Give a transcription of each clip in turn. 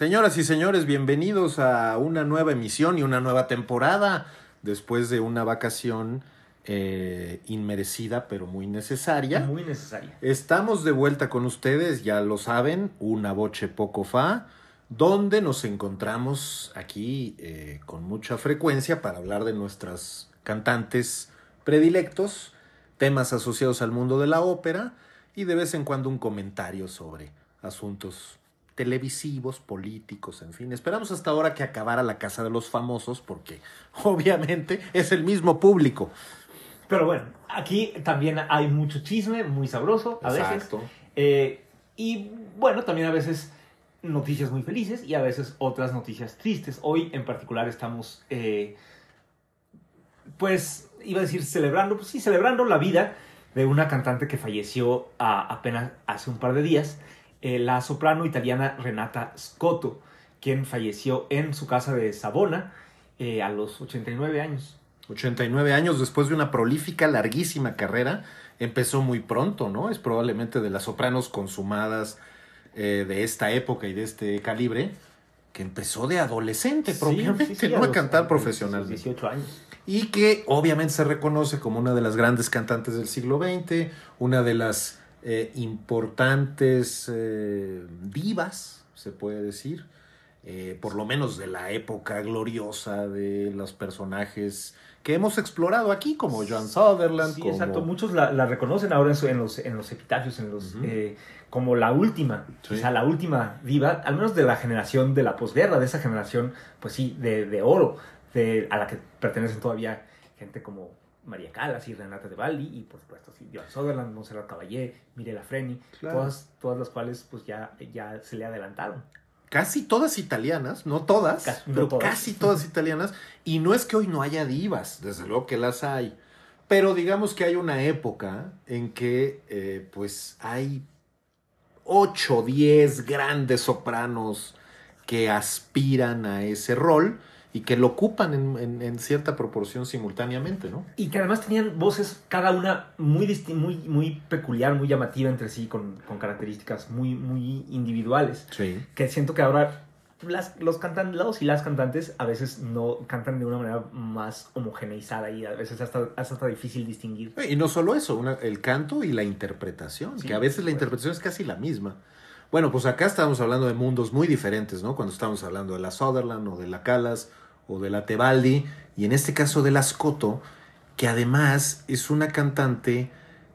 Señoras y señores, bienvenidos a una nueva emisión y una nueva temporada después de una vacación eh, inmerecida pero muy necesaria. Muy necesaria. Estamos de vuelta con ustedes, ya lo saben, una boche poco fa, donde nos encontramos aquí eh, con mucha frecuencia para hablar de nuestras cantantes predilectos, temas asociados al mundo de la ópera y de vez en cuando un comentario sobre asuntos televisivos, políticos, en fin. Esperamos hasta ahora que acabara la Casa de los Famosos porque obviamente es el mismo público. Pero bueno, aquí también hay mucho chisme, muy sabroso a Exacto. veces. Eh, y bueno, también a veces noticias muy felices y a veces otras noticias tristes. Hoy en particular estamos, eh, pues, iba a decir celebrando, pues sí, celebrando la vida de una cantante que falleció a- apenas hace un par de días, eh, la soprano italiana Renata Scotto, quien falleció en su casa de Savona eh, a los 89 años. 89 años después de una prolífica, larguísima carrera. Empezó muy pronto, ¿no? Es probablemente de las sopranos consumadas eh, de esta época y de este calibre, que empezó de adolescente propiamente, Sí, sí, sí, ¿no? A los- cantar profesionalmente. 18 años. y que obviamente se reconoce como una de las grandes cantantes del siglo XX, una de las eh, importantes eh, divas, se puede decir, eh, por lo menos de la época gloriosa de los personajes que hemos explorado aquí, como Joan Sutherland, Sí, como... exacto. Muchos la, la reconocen ahora en, su- en los, en los epitafios, en los, eh, como la última, Sí. o sea, la última diva, al menos de la generación de la posguerra, de esa generación, pues sí, de, de oro, de, a la que pertenecen todavía gente como María Callas y Renata de Valli, y por supuesto, sí, Joan Sutherland, Montserrat Caballé, Mirela Freni, Claro. todas, todas las cuales pues ya, ya se le adelantaron. casi todas italianas, no todas, Casi- no pero todas. casi todas italianas. Y no es que hoy no haya divas, desde luego que las hay. Pero digamos que hay una época en que eh, pues hay 8 o 10 grandes sopranos que aspiran a ese rol y que lo ocupan en, en- en cierta proporción simultáneamente, ¿no? Y que además tenían voces, cada una muy, muy, muy peculiar, muy llamativa entre sí, con, con características muy, muy individuales. Sí. Que siento que ahora las, los cantantes los y las cantantes a veces no cantan de una manera más homogeneizada y a veces hasta, hasta, difícil distinguir. Y no solo eso, una- el canto y la interpretación, Sí, que a veces la interpretación es casi la misma. Bueno, pues acá estamos hablando de mundos muy diferentes, ¿no? Cuando estamos hablando de la Sutherland o de la Calas o de la Tebaldi, y en este caso de la Scotto, que además es una cantante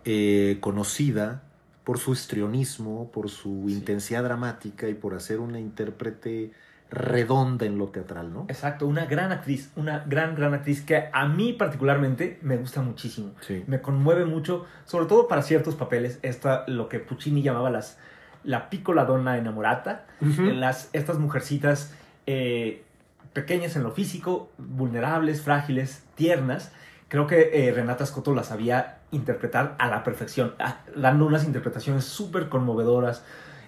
eh, conocida por su histrionismo, por su Sí. intensidad dramática y por hacer una intérprete redonda en lo teatral, ¿no? Exacto, una gran actriz, una gran, gran actriz que a mí particularmente me gusta muchísimo. Sí. me conmueve mucho, sobre todo para ciertos papeles, esta, lo que Puccini llamaba las, la piccola donna enamorata, Ujú. las, estas mujercitas eh, pequeñas en lo físico, vulnerables, frágiles, tiernas. Creo que eh, Renata Scotto las sabía interpretar a la perfección, ah, dando unas interpretaciones súper conmovedoras,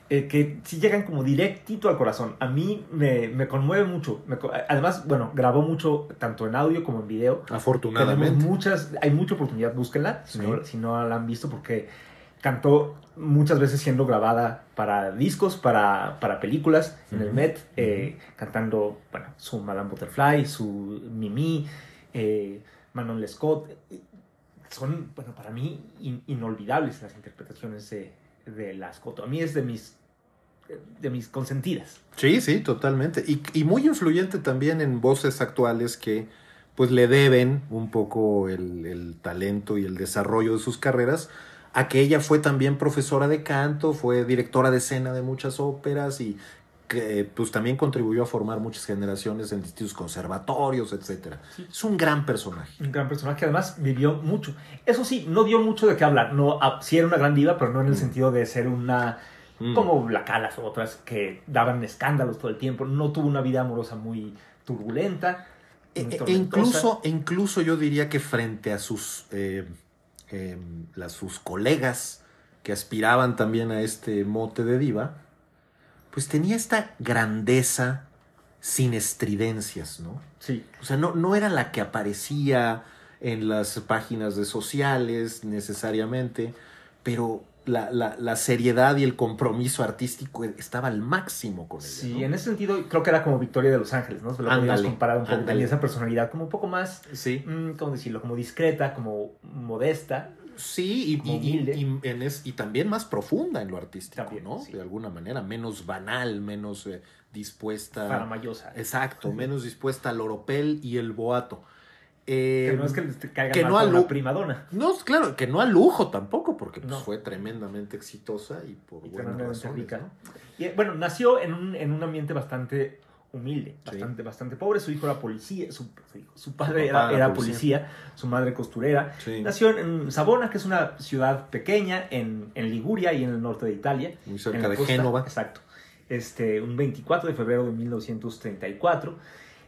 eh, que sí llegan como directito al corazón. A mí me, me conmueve mucho. Me además, bueno, grabó mucho tanto en audio como en video. Afortunadamente. Tenemos muchas, hay mucha oportunidad, búsquenla si, Sí. no, si no la han visto, porque cantó muchas veces siendo grabada para discos, para, para películas, en el. Met, eh, cantando bueno, su Madame Butterfly, su Mimi, eh, Manon Lescaut. Son, bueno, para mí in- inolvidables las interpretaciones de, de la Scott. A mí es de mis, de mis consentidas. Sí, sí, totalmente. Y, y muy influyente también en voces actuales que pues le deben un poco el, el talento y el desarrollo de sus carreras a que ella fue también profesora de canto, fue directora de escena de muchas óperas y que pues también contribuyó a formar muchas generaciones en distintos conservatorios. Sí. Es un gran personaje. Un gran personaje que además vivió mucho. Eso sí, no dio mucho de qué hablar. No, sí era una gran diva, pero no en el Mm. sentido de ser una... Mm. Como la Calas o otras que daban escándalos todo el tiempo. No tuvo una vida amorosa muy turbulenta. E- muy e- incluso, e incluso yo diría que frente a sus, eh, eh, las, sus colegas que aspiraban también a este mote de diva, pues tenía esta grandeza sin estridencias, ¿no? Sí. O sea, no, no era la que aparecía en las páginas de sociales necesariamente, pero la, la, la seriedad y el compromiso artístico estaba al máximo con ella. Sí, ¿no? en ese sentido creo que era como Victoria de Los Ángeles, ¿no? Se lo podríamos Ándale, comparar un poco. Tenía esa personalidad como un poco más, Sí. mm, ¿cómo decirlo? Como discreta, como modesta. Sí, y, en es- y también más profunda en lo artístico, También, ¿no? sí. De alguna manera, menos banal, menos eh, dispuesta. Faramayosa. Exacto, menos dispuesta al oropel y el boato. Eh, que no es que le caiga que mal no a primadona. No, claro, que no a lujo tampoco, porque pues, No. fue tremendamente exitosa y por Y buenas razones. rica. ¿no? Y, eh, bueno, nació en un, en un ambiente bastante humilde, Sí. bastante, bastante pobre. Su hijo era policía, su, su padre Su era, era policía. policía. su madre costurera. Sí, Nació en Savona, que es una ciudad pequeña en, en Liguria y en el norte de Italia. muy cerca de Génova. Exacto. Este, un 24 de febrero de 1934.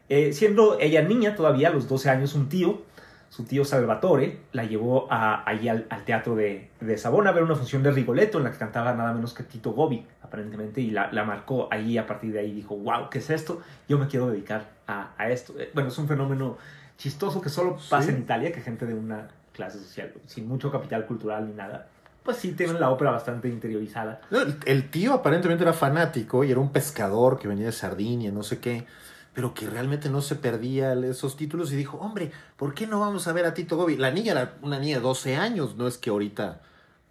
Eh, siendo ella niña todavía, a los 12 años, un tío, su tío Salvatore, la llevó a, allí al, al teatro de, de Savona a ver una función de Rigoletto en la que cantaba nada menos que Tito Gobi, aparentemente, y la, la marcó allí. A partir de ahí dijo, wow, ¿qué es esto? Yo me quiero dedicar a, a esto. Eh, bueno, es un fenómeno chistoso que solo pasa Sí. en Italia, que gente de una clase social sin mucho capital cultural ni nada, pues sí tienen la ópera bastante interiorizada. El, el tío aparentemente era fanático y era un pescador que venía de Sardinia, no sé qué, pero que realmente no se perdía esos títulos y dijo, hombre, ¿por qué no vamos a ver a Tito Gobi? La niña era una niña de 12 años, no es que ahorita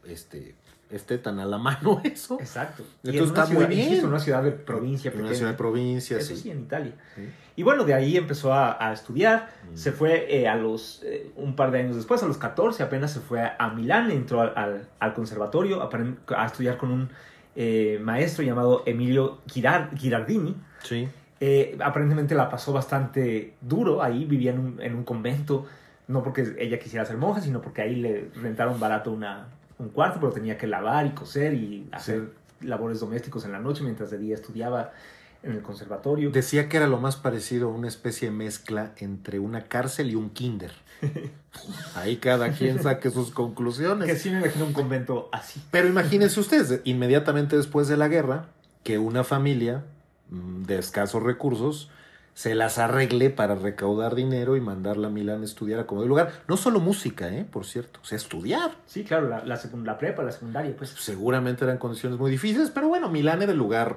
este, esté tan a la mano eso. Exacto. Entonces en está muy ciudad, bien. insisto, en una ciudad de provincia En una ciudad de provincia, Eso sí. sí, en Italia. Sí. Y bueno, de ahí empezó a, a estudiar. Mm. Se fue eh, a los, eh, un par de años después, a los 14, apenas se fue a, a Milán, entró al, al- al conservatorio a estudiar con un eh, maestro llamado Emilio Girar- Girardini. Sí. Eh, aparentemente la pasó bastante duro ahí, vivía en un, en un convento, no porque ella quisiera ser monja, sino porque ahí le rentaron barato una, un cuarto, pero tenía que lavar y coser y hacer labores domésticos en la noche mientras de día estudiaba en el conservatorio. Decía que era lo más parecido a una especie de mezcla entre una cárcel y un kinder. Ahí cada quien saque sus conclusiones. que sí me imagino un convento así. Pero imagínense ustedes, inmediatamente después de la guerra, que una familia de escasos recursos se las arregle para recaudar dinero y mandarla a Milán a estudiar a como de lugar. No solo música, ¿eh? por cierto, o sea, estudiar. Sí, claro, la, la, la prepa, la secundaria, pues. Seguramente eran condiciones muy difíciles, pero bueno, Milán era el lugar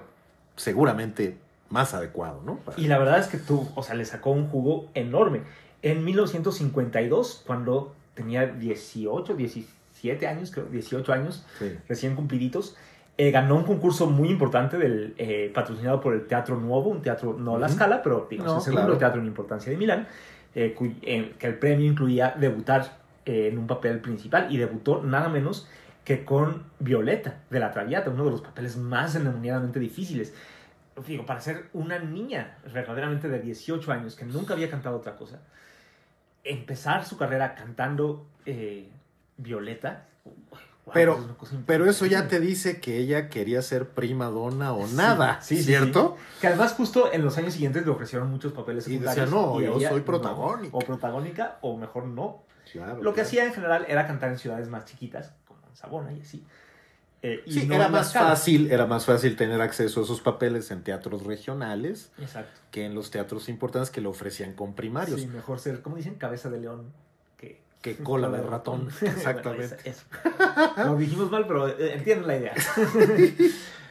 seguramente más adecuado, ¿no? Para- Y la verdad es que tú, o sea, le sacó un jugo enorme. En 1952, cuando tenía 18, 17 años, creo, 18 años, Sí. recién cumpliditos, eh, ganó un concurso muy importante del, eh, patrocinado por el Teatro Nuevo, un teatro no a la escala, pero digamos No, el segundo claro. teatro en importancia de Milán, eh, cuy- eh, que el premio incluía debutar en un papel principal y debutó nada menos que con Violeta de la Traviata, uno de los papeles más endemoniadamente difíciles. Digo, para ser una niña verdaderamente de 18 años que nunca había cantado otra cosa, empezar su carrera cantando Violeta. Wow, Pero- es Pero eso ya te dice que ella quería ser prima donna o Sí, nada, sí, sí, ¿cierto? Que además justo en los años siguientes le ofrecieron muchos papeles Y secundarios. decía, no, yo ella, soy no, protagónica. o protagónica, o mejor no. Claro, Lo que claro. hacía en general era cantar en ciudades más chiquitas, como en Sabona y así. Eh, y Sí, no era más fácil, era más fácil tener acceso a esos papeles en teatros regionales Exacto. que en los teatros importantes que le ofrecían con primarios. Sí, mejor ser, como dicen, cabeza de león que cola de ratón. Bueno, Exactamente. eso, eso. Lo dijimos mal, pero eh, entienden la idea.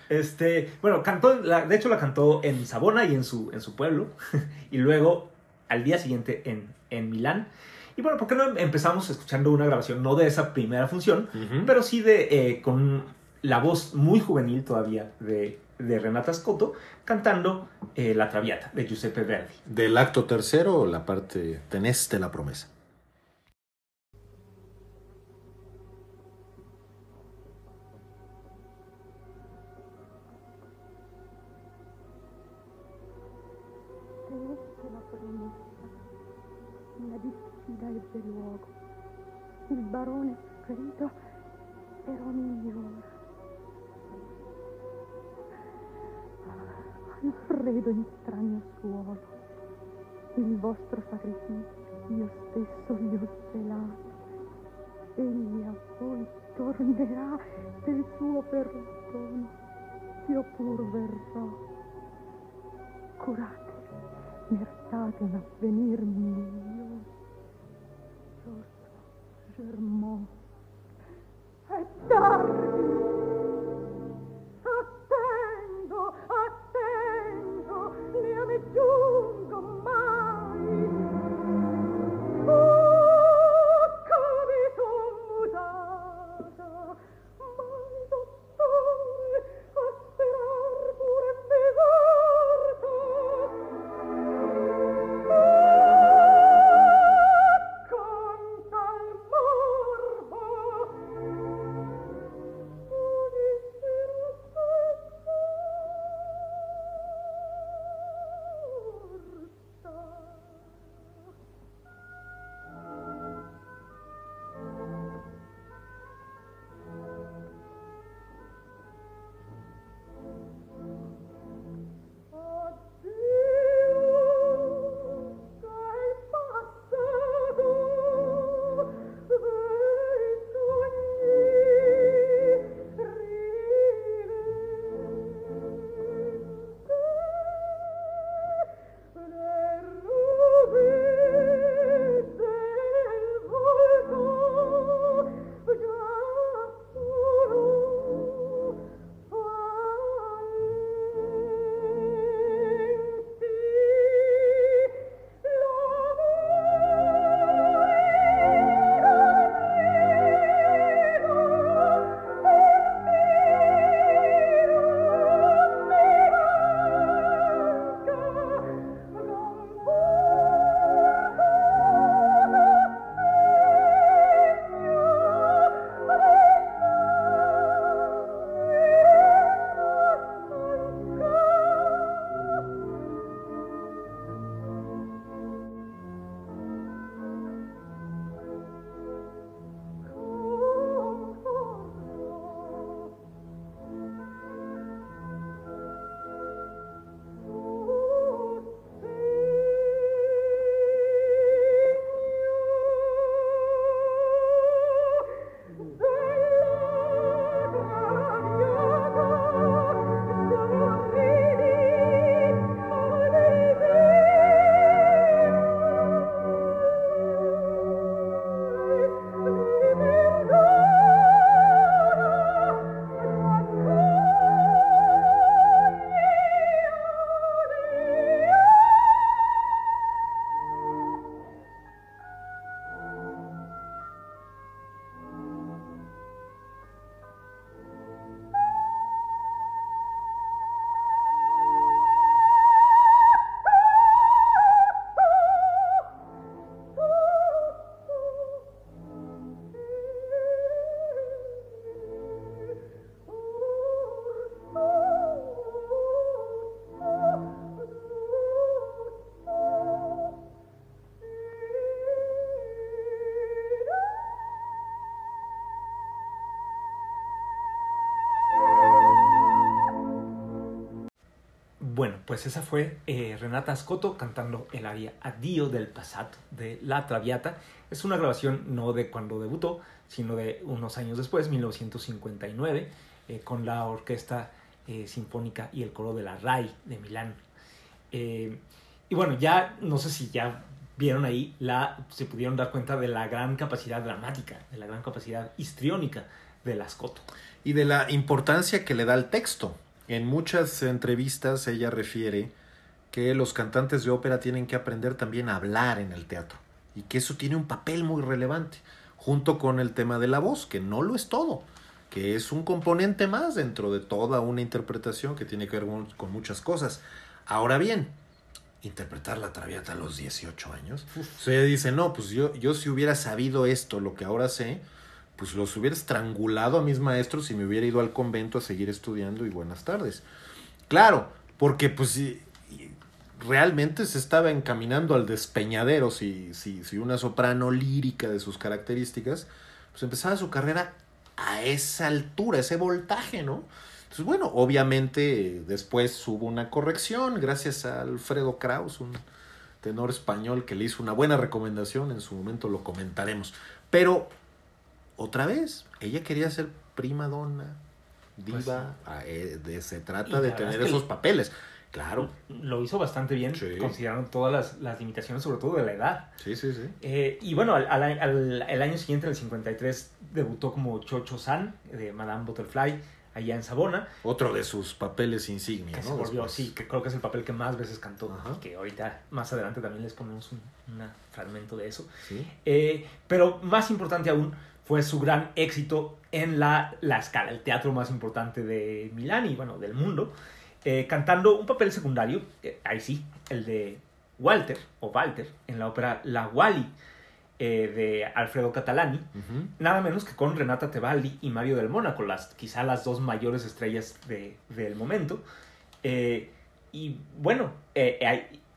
Este, bueno, cantó, la- de hecho la cantó en Sabona y en su, en su pueblo, y luego al día siguiente en, en Milán. Y bueno, ¿por qué no empezamos escuchando una grabación, no de esa primera función, pero sí de eh, con la voz muy juvenil todavía de, de Renata Scotto cantando eh, La Traviata de Giuseppe Verdi. Del acto tercero, la parte teneste la promesa. Ebbe luogo. Il barone ferito era migliore. Al freddo in strano suolo. Il vostro sacrificio io stesso gli ho celato. Egli a voi tornerà del suo perdono. io pur verrò. Curate, meritate un avvenir mio. fermò. È tardi! Pues esa fue eh, Renata Scotto cantando el aria Addio del Passato de La Traviata. Es una grabación no de cuando debutó, sino de unos años después, 1959, eh, con la Orquesta eh, Sinfónica y el Coro de la RAI de Milán. Y bueno, ya no sé si ya vieron ahí, la, se pudieron dar cuenta de la gran capacidad dramática, de la gran capacidad histriónica de la Scotto. y de la importancia que le da al texto. En muchas entrevistas ella refiere que los cantantes de ópera tienen que aprender también a hablar en el teatro y que eso tiene un papel muy relevante, junto con el tema de la voz, que no lo es todo, que es un componente más dentro de toda una interpretación que tiene que ver con, muchas cosas. Ahora bien, interpretar la traviata a los 18 años, o sea, ella dice, no, pues yo, yo si hubiera sabido esto, lo que ahora sé, pues los hubiera estrangulado a mis maestros y me hubiera ido al convento a seguir estudiando y buenas tardes. Claro, porque pues realmente se estaba encaminando al despeñadero si, si, si una soprano lírica de sus características, pues empezaba su carrera a esa altura, ese voltaje, ¿no? Entonces, bueno, obviamente después hubo una corrección gracias a Alfredo Kraus, un tenor español que le hizo una buena recomendación, en su momento lo comentaremos. Pero otra vez, ella quería ser prima donna Pues diva, ah, eh, de- se trata de tener es que esos papeles. Claro, Lo hizo bastante bien, Sí. considerando todas las, las limitaciones, sobre todo de la edad. sí, sí, sí. Eh, y bueno, al, al- al- el año siguiente, en el 53, debutó como Chocho San, de Madame Butterfly, allá en Sabona, Otro de sus papeles insignia, que ¿no? se volvió, sí, que creo que es el papel que más veces cantó, Ajá. que ahorita más adelante también les ponemos un fragmento de eso. Sí. Eh, pero más importante aún fue su gran éxito en la, la Scala, el teatro más importante de Milán y bueno, del mundo, eh, cantando un papel secundario, eh, ahí sí, el de Walter o Walter en la ópera La Wally eh, de Alfredo Catalani, nada menos que con Renata Tebaldi y Mario del Mónaco, las, quizá las dos mayores estrellas de- del momento. Eh, y bueno,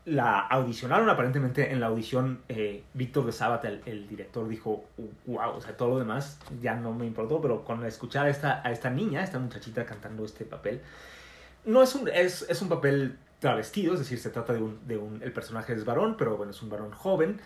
la audicionaron aparentemente en la audición eh, Víctor de Sábata, el, el director, dijo, wow, o sea, todo lo demás ya no me importó, pero con escuchar a esta, a esta niña, esta muchachita cantando este papel, no es un, es, es un papel travestido, es decir, se trata de un, de un, el personaje es varón, pero bueno, es un varón joven,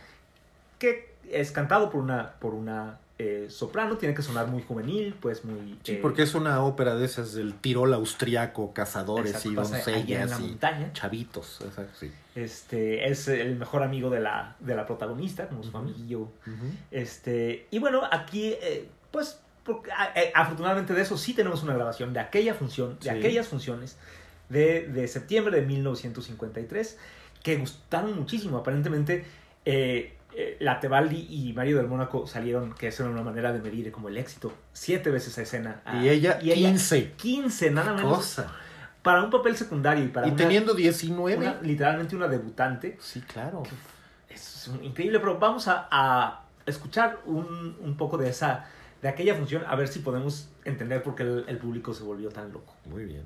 que es cantado por una, por una eh, soprano, tiene que sonar muy juvenil, pues muy... Sí, eh, porque es una ópera de esas del Tirol austriaco, cazadores exacto, y doncellas la y chavitos. Exacto, sí. Este, es el mejor amigo de la, de la protagonista, como su amiguillo. Ujú. Este, y bueno, aquí, eh, pues, porque, afortunadamente de eso sí tenemos una grabación de aquella función, de Sí. aquellas funciones de, de septiembre de 1953, que gustaron muchísimo. Aparentemente, eh, eh, la Tebaldi y Mario del Mónaco salieron, que era una manera de medir como el éxito, siete veces a escena. Ah, Y ella, 15. 15, nada menos. Cosa. Para un papel secundario y para Y una- teniendo 19. una- literalmente una debutante. Sí, claro. Es increíble, pero vamos a, a escuchar un, un poco de esa, de aquella función, a ver si podemos entender por qué el, el público se volvió tan loco. Muy bien.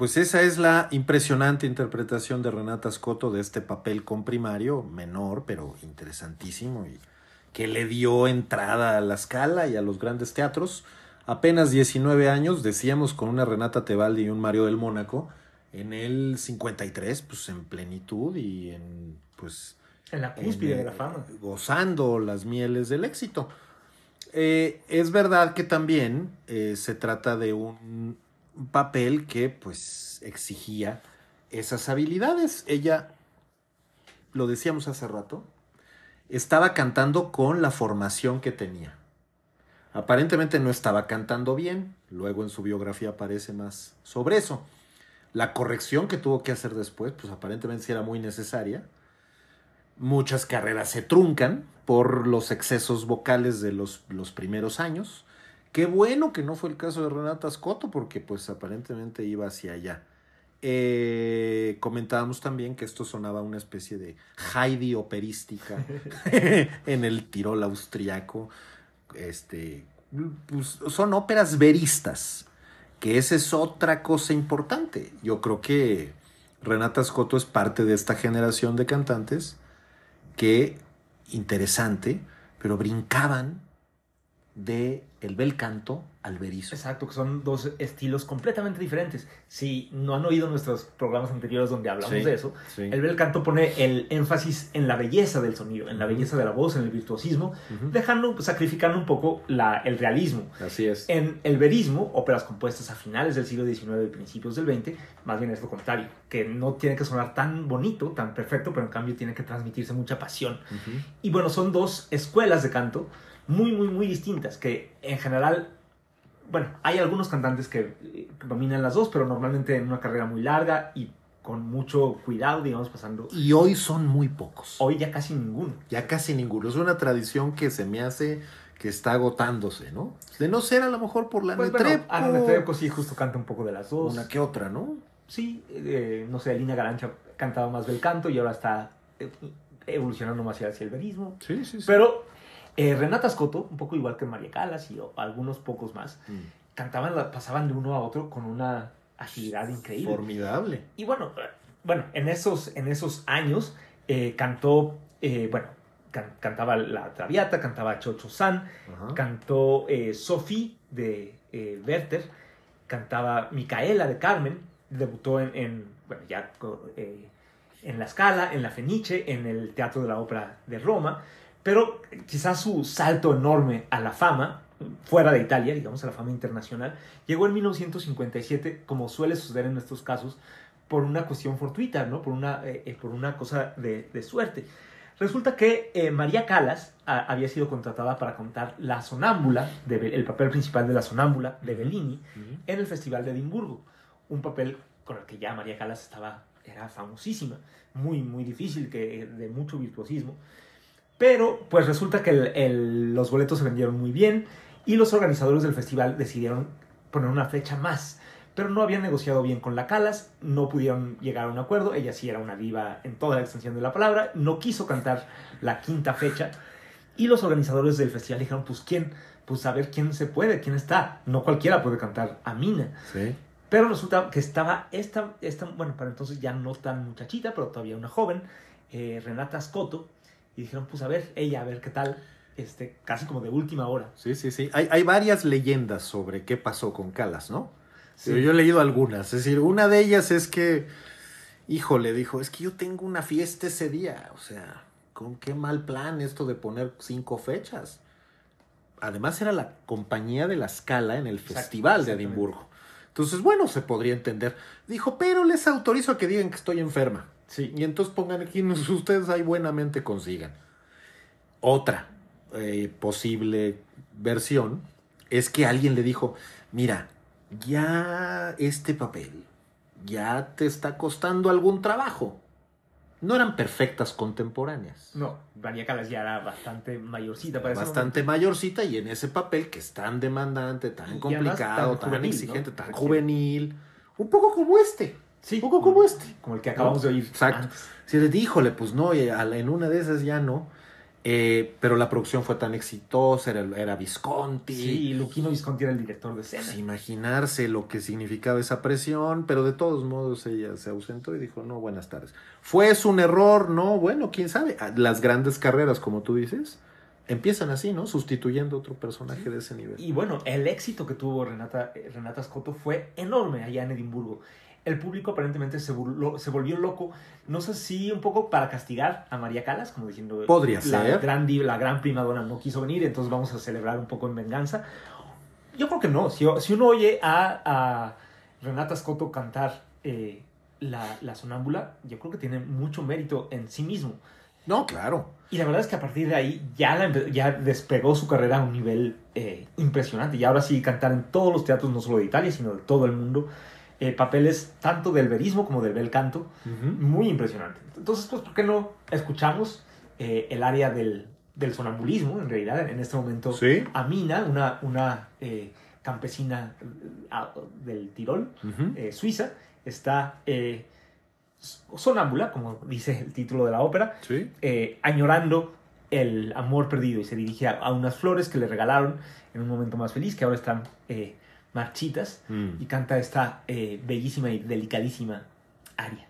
Pues esa es la impresionante interpretación de Renata Scotto de este papel con primario, menor, pero interesantísimo, y que le dio entrada a la escala y a los grandes teatros. Apenas 19 años, decíamos, con una Renata Tebaldi y un Mario del Mónaco, en el 53, pues en plenitud y en, pues... En la cúspide en, de la fama. Gozando las mieles del éxito. Eh, es verdad que también eh, se trata de un papel que pues exigía esas habilidades. Ella, lo decíamos hace rato, estaba cantando con la formación que tenía. Aparentemente no estaba cantando bien, luego en su biografía aparece más sobre eso. La corrección que tuvo que hacer después, pues aparentemente sí era muy necesaria. Muchas carreras se truncan por los excesos vocales de los, los primeros años. Qué bueno que no fue el caso de Renata Scotto, porque pues aparentemente iba hacia allá. Eh, comentábamos también que esto sonaba una especie de Heidi operística en el Tirol austriaco. Este, pues, son óperas veristas, que esa es otra cosa importante. Yo creo que Renata Scotto es parte de esta generación de cantantes que, interesante, pero brincaban de el bel canto al berizo. Exacto, que son dos estilos completamente diferentes. Si no han oído nuestros programas anteriores donde hablamos Sí, de eso, sí. el bel canto pone el énfasis en la belleza del sonido, en la belleza de la voz, en el virtuosismo, dejando, sacrificando un poco la, el realismo. Así es. En el verismo, óperas compuestas a finales del siglo XIX y principios del XX, más bien es lo contrario, que no tiene que sonar tan bonito, tan perfecto, pero en cambio tiene que transmitirse mucha pasión. Y bueno, son dos escuelas de canto muy, muy, muy distintas, que en general, bueno, hay algunos cantantes que dominan las dos, pero normalmente en una carrera muy larga y con mucho cuidado, digamos, pasando... Y hoy son muy pocos. Hoy ya casi ninguno. Ya casi ninguno. Es una tradición que se me hace que está agotándose, ¿no? De no ser a lo mejor por la Pues bueno, Netrebko, Ana Netrebko sí justo canta un poco de las dos. una que otra, ¿no? Sí, eh, no sé, Lina Garancha cantaba más bel canto y ahora está eh, evolucionando más hacia el verismo. Sí, sí, sí. Pero eh, Renata Scotto, un poco igual que María Calas y o- algunos pocos más, Mm. cantaban, pasaban de uno a otro con una agilidad increíble. Formidable. Y bueno, eh, bueno en, esos, en esos años eh, cantó, eh, bueno, can- cantaba La Traviata, cantaba Chocho San, Ajá. cantó Sophie de Werther, cantaba Micaela de Carmen, debutó en, en, bueno, ya en La Scala, en La Fenice, en el Teatro de la Ópera de Roma, pero quizás su salto enorme a la fama, fuera de Italia, digamos, a la fama internacional, llegó en 1957, como suele suceder en estos casos, por una cuestión fortuita, ¿no? Por una, eh, eh, por una cosa de, de suerte. Resulta que eh, María Calas a- había sido contratada para contar La Sonámbula, de el papel principal de La Sonámbula de Bellini, en el Festival de Edimburgo. Un papel con el que ya María Calas estaba, era famosísima, muy, muy difícil, que, de mucho virtuosismo. Pero pues resulta que el- el- los boletos se vendieron muy bien y los organizadores del festival decidieron poner una fecha más. Pero no habían negociado bien con la Calas, no pudieron llegar a un acuerdo, ella sí era una diva en toda la extensión de la palabra, no quiso cantar la quinta fecha y los organizadores del festival dijeron, pues quién, pues a ver quién se puede, quién está, no cualquiera puede cantar a Mina. Sí. Pero resulta que estaba esta, esta, bueno, para entonces ya no tan muchachita, pero todavía una joven, eh, Renata Scotto, y dijeron, pues a ver, ella, a ver qué tal, este, casi como de última hora. Sí, sí, sí. Hay, hay varias leyendas sobre qué pasó con Calas, ¿no? Sí. Yo he leído algunas. Es decir, una de ellas es que, híjole, dijo, es que yo tengo una fiesta ese día. O sea, con qué mal plan esto de poner cinco fechas. Además era la compañía de la escala en el Exacto, Festival de. Edimburgo. Entonces, bueno, se podría entender. Dijo, pero les autorizo a que digan que estoy enferma. Sí. Y entonces pongan aquí, ustedes ahí buenamente consigan. Otra eh, posible versión es que alguien le dijo, mira, ya este papel ya te está costando algún trabajo. No eran perfectas contemporáneas. No, María Calas ya era bastante mayorcita para Bastante mayorcita y en ese papel que es tan demandante, tan complicado, tan tan, juvenil, exigente, ¿no? tan juvenil, un poco como este. Sí, un poco como este. Como el que acabamos de oír Exacto. Si les híjole, pues no, en una de esas ya no. Eh, pero la producción fue tan exitosa, era, era Visconti. Sí, Luquino Visconti era el director de escena. Pues imaginarse lo que significaba esa presión, pero de todos modos ella se ausentó y dijo, no, buenas tardes. ¿Fue es un error? No, bueno, quién sabe. Ah, Las grandes carreras, como tú dices, empiezan así, ¿no? Sustituyendo otro personaje de ese nivel. Y bueno, el éxito que tuvo Renata, eh, Renata Scotto fue enorme allá en Edimburgo. El público aparentemente se, burló- se volvió loco, no sé si un poco para castigar a María Calas, como diciendo... Podría la ser. Gran, la gran primadona no quiso venir, entonces vamos a celebrar un poco en venganza. Yo creo que no. Si, si uno oye a, a Renata Scotto cantar eh, la, la sonámbula, yo creo que tiene mucho mérito en sí mismo. No, claro. Y la verdad es que a partir de ahí ya, la ya despegó su carrera a un nivel eh, impresionante. Y ahora sí cantar en todos los teatros, no solo de Italia, sino de todo el mundo. Eh, papeles tanto del verismo como del bel canto. Muy impresionante. Entonces, pues, ¿por qué no escuchamos eh, el área del, del sonambulismo? En realidad, en este momento, Sí. Amina, una, una eh, campesina a- del Tirol, suiza, está sonámbula, como dice el título de la ópera, Sí. añorando el amor perdido y se dirige a, a unas flores que le regalaron en un momento más feliz, que ahora están eh, marchitas, Mm. y canta esta eh, bellísima y delicadísima aria.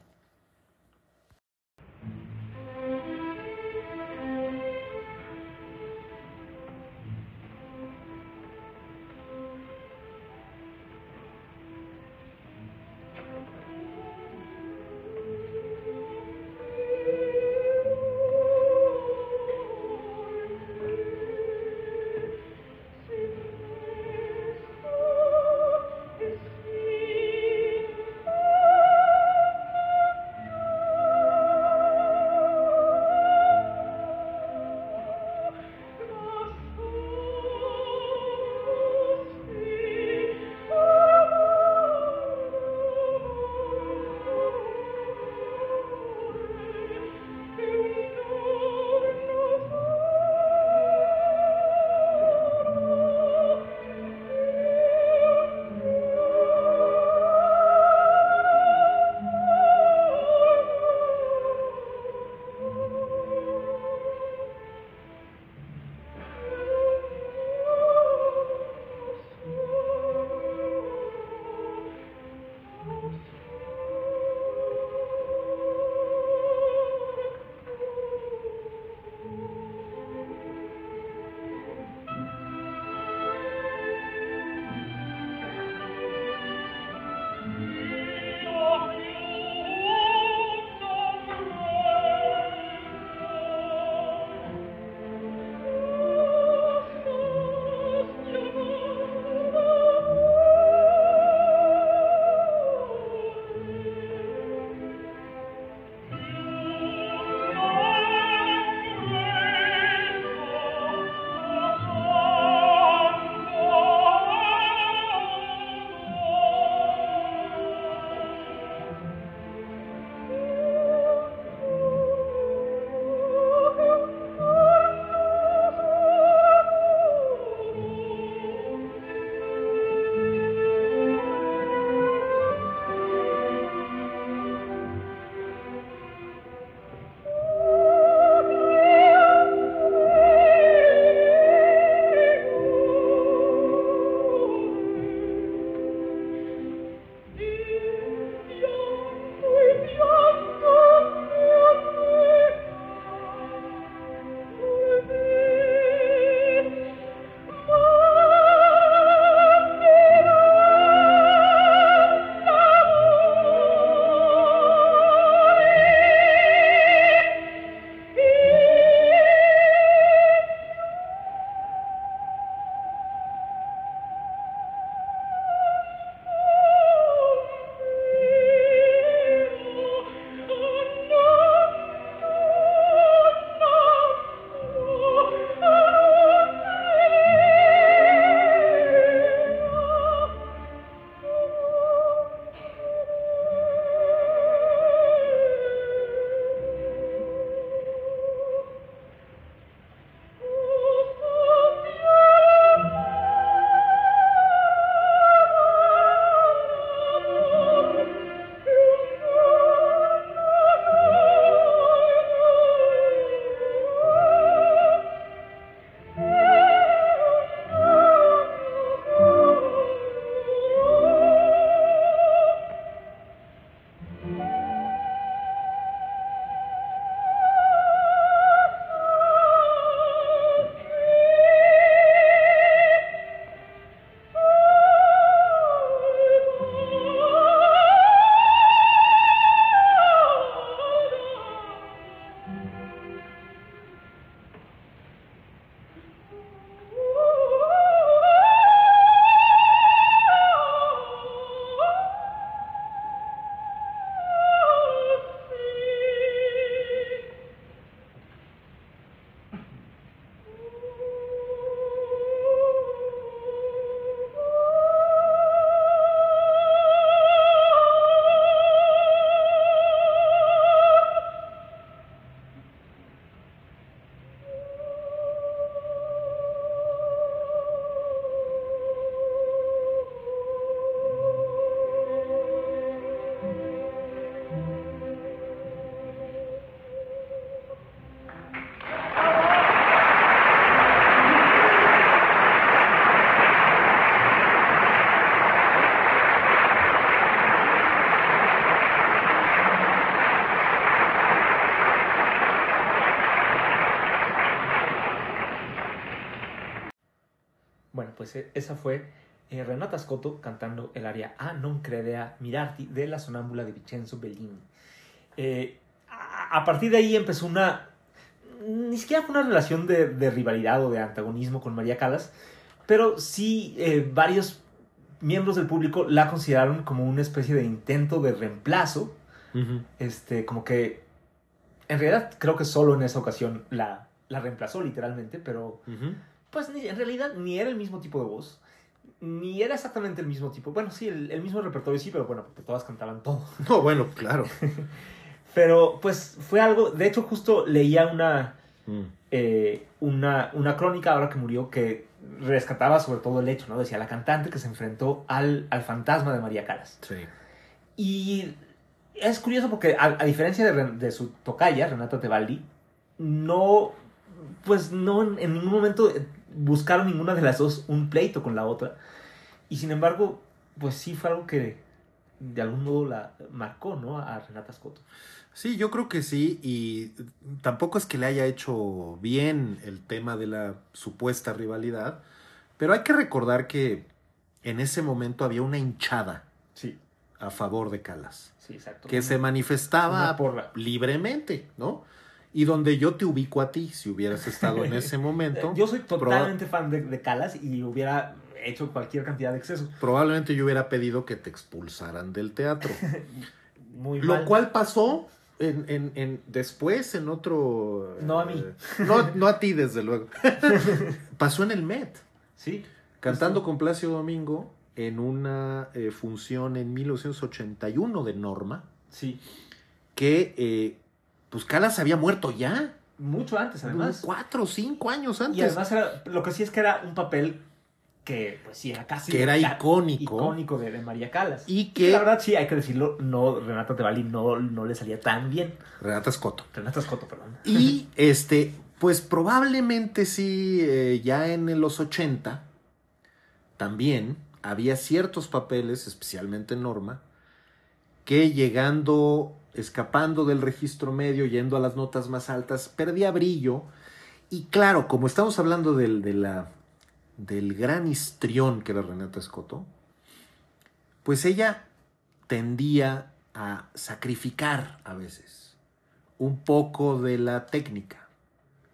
Pues eh, esa fue eh, Renata Scotto cantando el aria A non credea mirarti de la sonámbula de Vincenzo Bellini. Eh, a, a partir de ahí empezó una... Ni siquiera fue una relación de, de rivalidad o de antagonismo con María Callas, pero sí eh, varios miembros del público la consideraron como una especie de intento de reemplazo este, como que en realidad creo que solo en esa ocasión la, la reemplazó literalmente, pero. Pues en realidad ni era el mismo tipo de voz, ni era exactamente el mismo tipo, bueno, sí, el, el mismo repertorio sí, pero bueno, porque todas cantaban todo. No, bueno, claro. Pero pues fue algo, de hecho justo leía una, Mm. eh, una, una crónica ahora que murió que rescataba sobre todo el hecho, ¿no? Decía la cantante que se enfrentó al, al fantasma de María Calas. Sí. Y es curioso porque, a, a diferencia de, de su tocaya, Renata Tebaldi, no, pues no en, en ningún momento buscaron ninguna de las dos un pleito con la otra. Y sin embargo, pues sí fue algo que de algún modo la marcó, ¿no? A Renata Scotto. Sí, yo creo que sí, y tampoco es que le haya hecho bien el tema de la supuesta rivalidad, pero hay que recordar que en ese momento había una hinchada Sí, a favor de Calas, sí, exacto. que se manifestaba libremente, ¿no? Y donde yo te ubico a ti, si hubieras estado en ese momento, Yo soy totalmente fan de, de Calas y hubiera hecho cualquier cantidad de excesos. probablemente yo hubiera pedido que te expulsaran del teatro. Muy Lo mal. cual pasó en, en- en- después en otro... No a mí. eh, no, no a ti, desde luego. pasó en el Met, Sí. cantando con Plácido Domingo en una eh, función en 1981 de Norma, Sí. que eh, pues Calas había muerto ya. Mucho antes, además. Cuatro o cinco años antes. Y además era, lo que sí es que era un papel que, pues sí, era casi... Que era icónico. Icónico de, de María Calas. Y que la verdad sí, hay que decirlo, no, Renata Tebaldi no, no le salía tan bien. Renata Scotto. Renata Scotto, perdón. Y este, pues probablemente sí, eh, ya en los 80, también había ciertos papeles, especialmente en Norma, que llegando, escapando del registro medio, yendo a las notas más altas, perdía brillo. Y claro, como estamos hablando del, del gran histrión que era Renata Scotto, pues ella tendía a sacrificar a veces un poco de la técnica.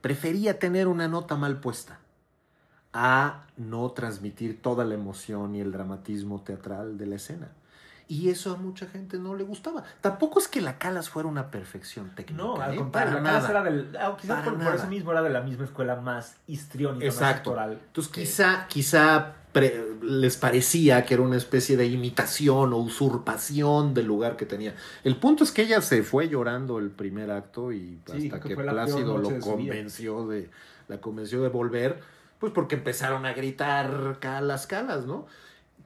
Prefería tener una nota mal puesta a no transmitir toda la emoción y el dramatismo teatral de la escena. Y eso a mucha gente no le gustaba. Tampoco es que la Calas fuera una perfección técnica. No, al ¿eh? contrario, la Calas era del... ah, quizás por, por eso mismo era de la misma escuela más histriónica, Exacto. más actoral. Entonces que- quizá, quizá les parecía que era una especie de imitación o usurpación del lugar que tenía. El punto es que ella se fue llorando el primer acto y Sí, hasta que Plácido lo de convenció de, la convenció de volver, pues porque empezaron a gritar calas, calas, ¿no?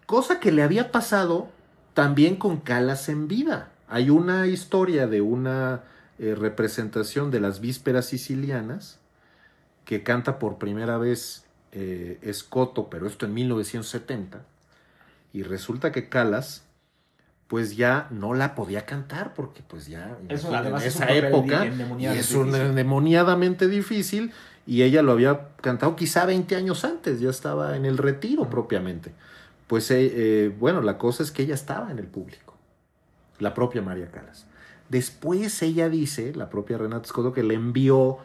Cosa que le había pasado también con Calas en vida. Hay una historia de una eh, representación de las vísperas sicilianas que canta por primera vez eh, Escoto, pero esto en 1970, y resulta que Calas pues ya no la podía cantar porque pues ya Eso, en es esa papel época y es un difícil. endemoniadamente difícil y ella lo había cantado quizá 20 años antes, ya estaba en el retiro propiamente. Pues eh, eh, bueno, la cosa es que ella estaba en el público, la propia María Calas. Después ella dice, la propia Renata Scotto, que le envió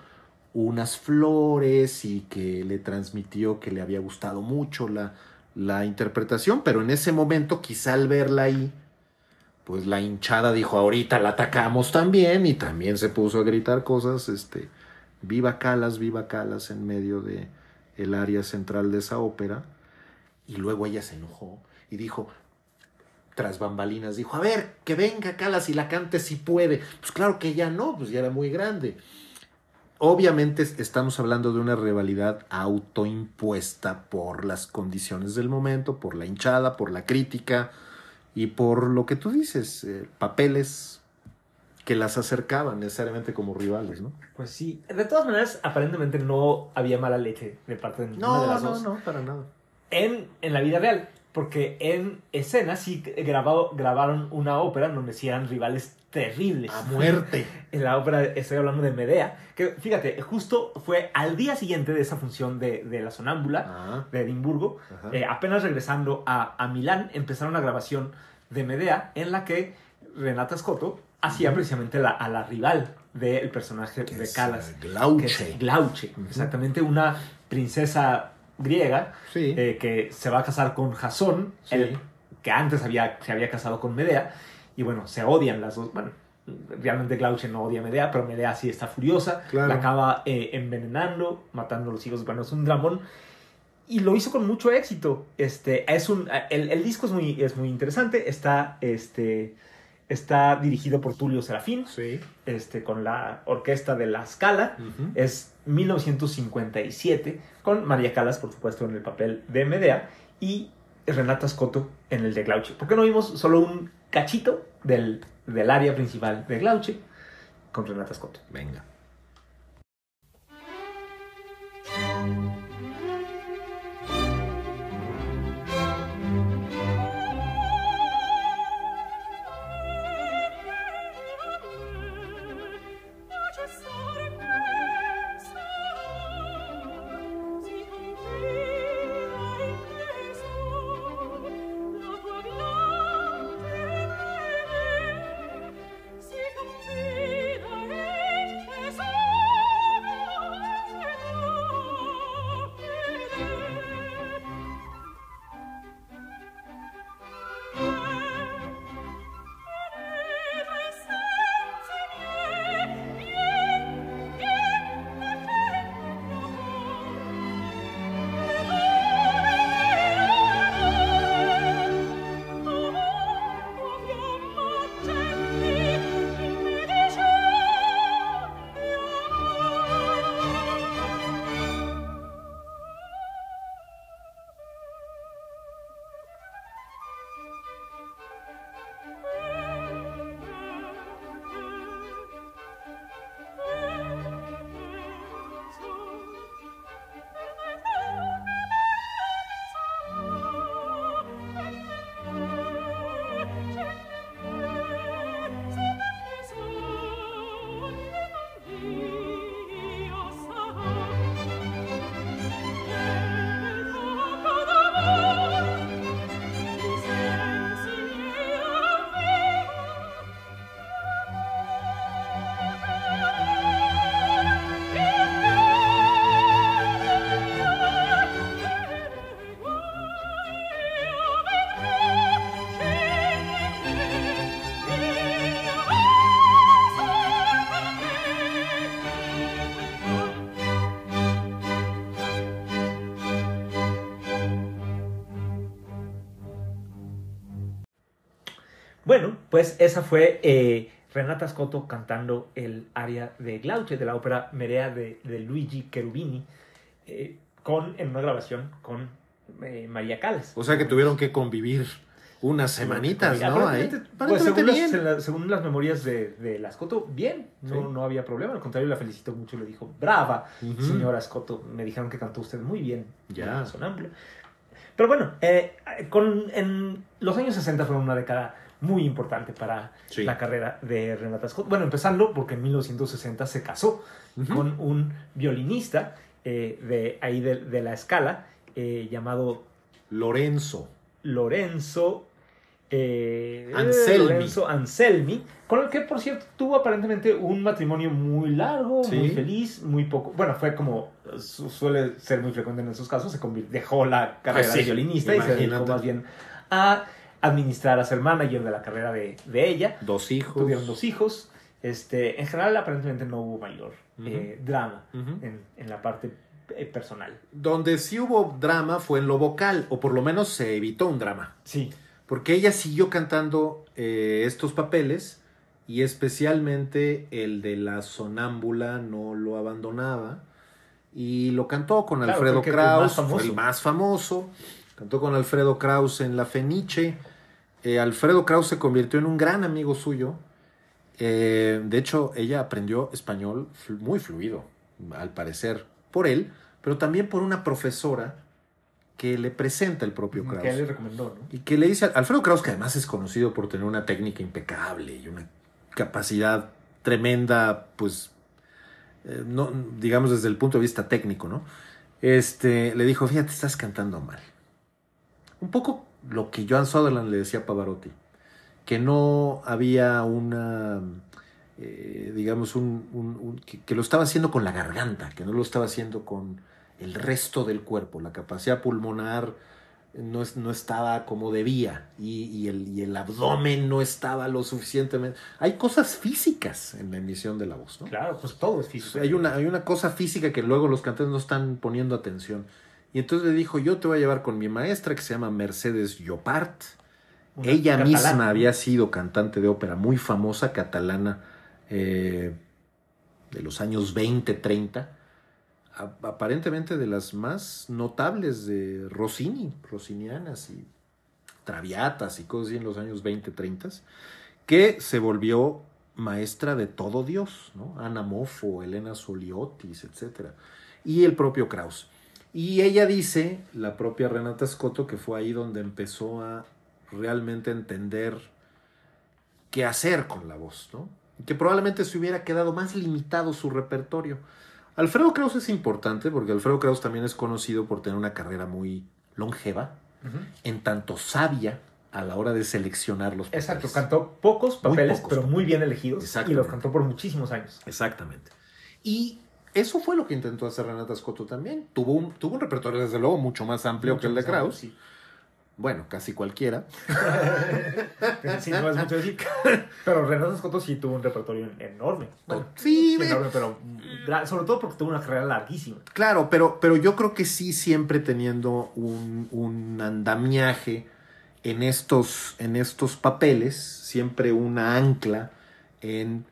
unas flores y que le transmitió que le había gustado mucho la, la interpretación, pero en ese momento, quizá al verla ahí, pues la hinchada dijo, ahorita la atacamos también, y también se puso a gritar cosas, este, viva Calas, viva Calas en medio de el área central de esa ópera, y luego ella se enojó y dijo, tras bambalinas, dijo, a ver, que venga Calas y la cante si puede. Pues claro que ya no, pues ya era muy grande. Obviamente es- estamos hablando de una rivalidad autoimpuesta por las condiciones del momento, por la hinchada, por la crítica y por lo que tú dices, eh, papeles que las acercaban necesariamente como rivales, ¿no? Pues sí. De todas maneras, aparentemente no había mala leche de parte de ninguna de las dos. no, para nada. En, en la vida real. porque en escena sí grabado, grabaron una ópera donde sí eran rivales terribles. A muerte. En la ópera estoy hablando de Medea, que fíjate, justo fue al día siguiente de esa función de, de La Sonámbula Ah, de Edimburgo, eh, apenas regresando a, a Milán, empezaron la grabación de Medea, en la que Renata Scotto hacía precisamente la, a la rival del personaje Que de Calas. eh, que Glauche. es Glauche, exactamente una princesa griega Sí. eh, que se va a casar con Jasón, Sí. el que antes había, se había casado con Medea, y bueno, se odian las dos. Bueno, realmente Glauche no odia a Medea, pero Medea sí está furiosa, Claro. la acaba eh, envenenando, matando a los hijos. Bueno, es un dramón. Y lo hizo con mucho éxito. Este, es un, el, el disco es muy, es muy interesante. Está, este, está dirigido por Tulio Serafín, Sí. este, con la orquesta de La Scala. Es 1957, con María Calas, por supuesto, en el papel de Medea, y Renata Scotto en el de Glauche. ¿Por qué no vimos solo un cachito del, del área principal de Glauche con Renata Scotto? Venga. Pues esa fue eh, Renata Scotto cantando el aria de Glauche de la ópera Medea de, de Luigi Cherubini, eh, con, en una grabación con eh, María Calas. O sea que tuvieron que convivir unas semanitas, ¿no? Ahí. Aparentemente, pues, según, bien. las, según las memorias de, de la Scotto, bien, no, Sí. no había problema. Al contrario, la felicitó mucho y le dijo, brava, Ujú. señora Scotto. Me dijeron que cantó usted muy bien. Ya. Sonámbula. Pero bueno, eh, con, en los años 60 fueron una década muy importante para Sí. la carrera de Renata Scott. Bueno, empezando porque en 1960 se casó con un violinista eh, de ahí de, de la escala eh, llamado Lorenzo. Lorenzo eh, Anselmi. Lorenzo Anselmi, con el que por cierto tuvo aparentemente un matrimonio muy largo, Sí. muy feliz, muy poco. Bueno, fue como su- suele ser muy frecuente en esos casos, se dejó la carrera sí, de violinista y se dedicó más bien a administrar, a ser manager de la carrera de, de ella. Dos hijos. Tuvieron dos hijos. Este, en general, aparentemente no hubo mayor eh, drama en, en la parte eh, personal. Donde sí hubo drama fue en lo vocal, o por lo menos se evitó un drama. Sí, Porque ella siguió cantando eh, estos papeles y especialmente el de la sonámbula no lo abandonaba y lo cantó con Claro, Alfredo fue el que- el más Kraus, el más famoso, cantó con Alfredo Kraus en La Fenice. Eh, Alfredo Kraus se convirtió en un gran amigo suyo. Eh, de hecho, ella aprendió español flu- muy fluido, al parecer, por él, pero también por una profesora que le presenta el propio Que Krauss. él le recomendó, ¿no? Y que le dice, Alfredo Kraus, que además es conocido por tener una técnica impecable y una capacidad tremenda, pues, eh, no, digamos desde el punto de vista técnico, ¿no? Este, le dijo, fíjate, estás cantando mal. Un poco lo que Joan Sutherland le decía a Pavarotti, que no había una, eh, digamos, un, un- un- que, que lo estaba haciendo con la garganta, que no lo estaba haciendo con el resto del cuerpo, la capacidad pulmonar no, es- no estaba como debía y, y el, y el abdomen no estaba lo suficientemente. Hay cosas físicas en la emisión de la voz, ¿no? Claro, pues todo es físico. Hay una, hay una cosa física que luego los cantantes no están poniendo atención. Y entonces le dijo, yo te voy a llevar con mi maestra que se llama Mercedes Llopart. Una Ella catalana, misma había sido cantante de ópera muy famosa, catalana, eh, de los años 20, 30. A- aparentemente de las más notables de Rossini, rossinianas y traviatas y cosas así en los años 20, 30, que se volvió maestra de todo Dios, ¿no? Ana Moffo, Elena Soliotis, etc. Y el propio Krauss. Y ella dice, la propia Renata Scotto, que fue ahí donde empezó a realmente entender qué hacer con la voz, ¿no? Y que probablemente se hubiera quedado más limitado su repertorio. Alfredo Kraus es importante porque Alfredo Kraus también es conocido por tener una carrera muy longeva, en tanto sabia a la hora de seleccionar los papeles. Exacto, cantó pocos papeles, pocos pero muy bien elegidos. Y los cantó por muchísimos años. Exactamente. Y eso fue lo que intentó hacer Renata Scotto también. Tuvo un, tuvo un repertorio, desde luego, mucho más amplio que el de Mucho más Kraus. amplio, Bueno, casi cualquiera. Sí, Sí, no es mucho decir. Pero Renato Scotto sí tuvo un repertorio enorme. Bueno, Sí, enorme, pero sobre todo porque tuvo una carrera larguísima. Claro, pero, pero yo creo que sí, siempre teniendo un, un andamiaje en estos, en estos papeles, siempre una ancla en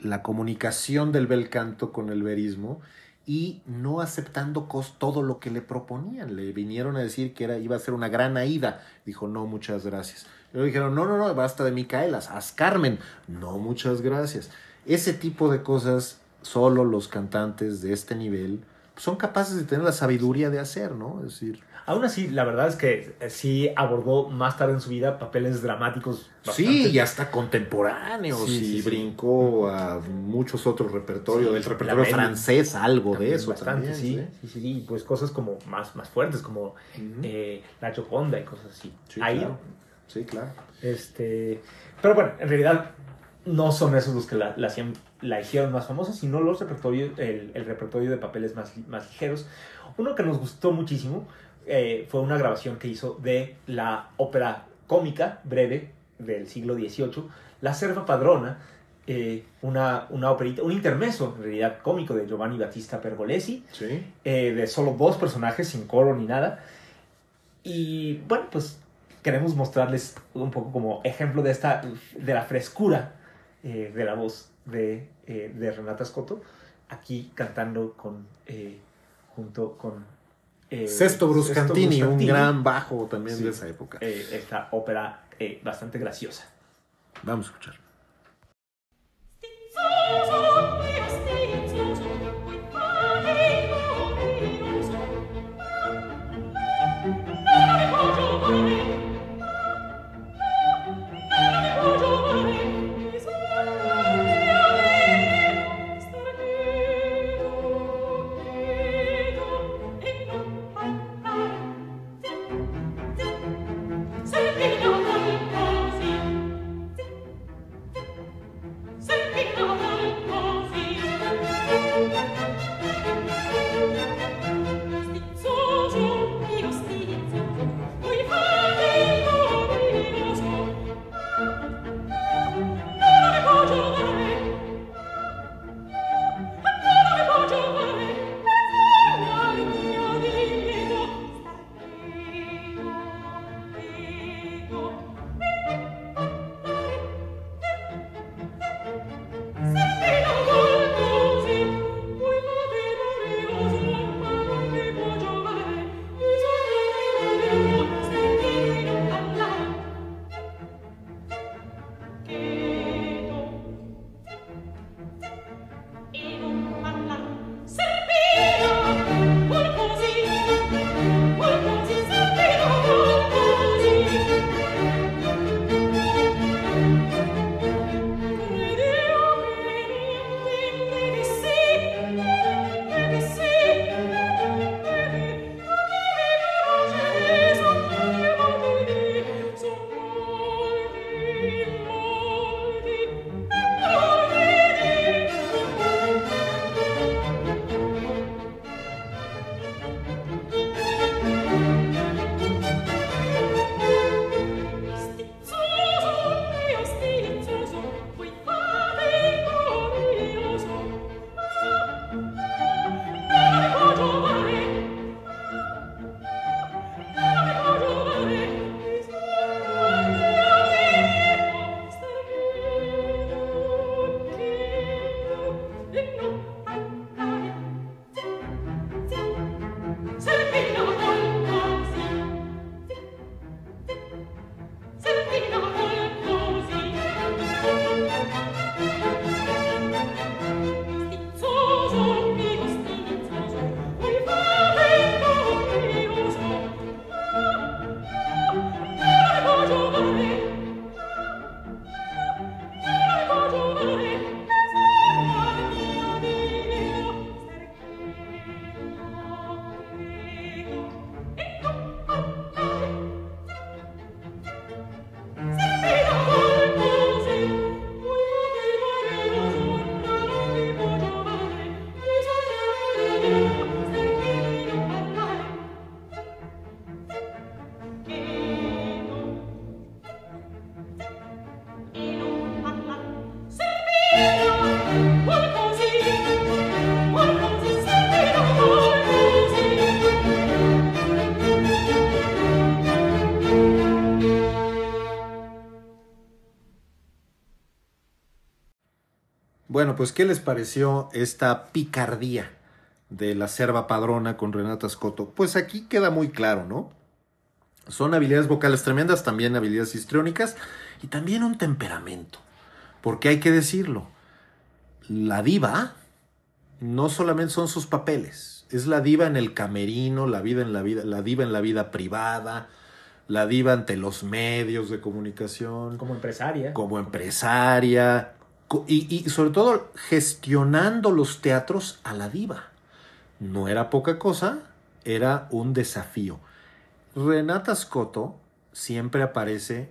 la comunicación del bel canto con el verismo y no aceptando todo lo que le proponían. Le vinieron a decir que iba a ser una gran aída. Dijo, no, muchas gracias. Luego dijeron, no, no, no, basta de Micaelas, haz Carmen. No, muchas gracias. Ese tipo de cosas solo los cantantes de este nivel son capaces de tener la sabiduría de hacer, ¿no? Es decir, Aún así, la verdad es que eh, sí abordó más tarde en su vida papeles dramáticos. sí, y hasta contemporáneos Sí, y sí, sí. brincó a muchos otros repertorios, del repertorio francés, algo de eso bastante, también. sí, sí, pues cosas como más, más fuertes, como Ujú. eh, La Gioconda y cosas así. Sí, Ahí, claro. Sí, claro. este, pero bueno, en realidad no son esos los que la, la, hacían- la hicieron más famosa, sino los repertorios, el, el repertorio de papeles más, más ligeros. Uno que nos gustó muchísimo eh, fue una grabación que hizo de la ópera cómica breve del siglo XVIII, La Serva Padrona, eh, una, una operita, un intermeso en realidad cómico de Giovanni Battista Pergolesi, Sí. eh, de solo dos personajes, sin coro ni nada. Y bueno, pues queremos mostrarles un poco como ejemplo de esta, de la frescura eh, de la voz de, eh, de Renata Scotto, aquí cantando con, eh, junto con... eh, Sesto Bruscantini, un gran bajo también Sí. de esa época. eh, esta ópera eh, bastante graciosa. Vamos a escuchar. Bueno, pues, ¿qué les pareció esta picardía de la serva padrona con Renata Scotto? Pues aquí queda muy claro, ¿no? Son habilidades vocales tremendas, también habilidades histriónicas y también un temperamento. Porque hay que decirlo, la diva no solamente son sus papeles, es la diva en el camerino, la, vida en la, vida, la diva en la vida privada, la diva ante los medios de comunicación, Como empresaria. como empresaria y, sobre todo gestionando los teatros a la diva. No era poca cosa, era un desafío. Renata Scotto siempre aparece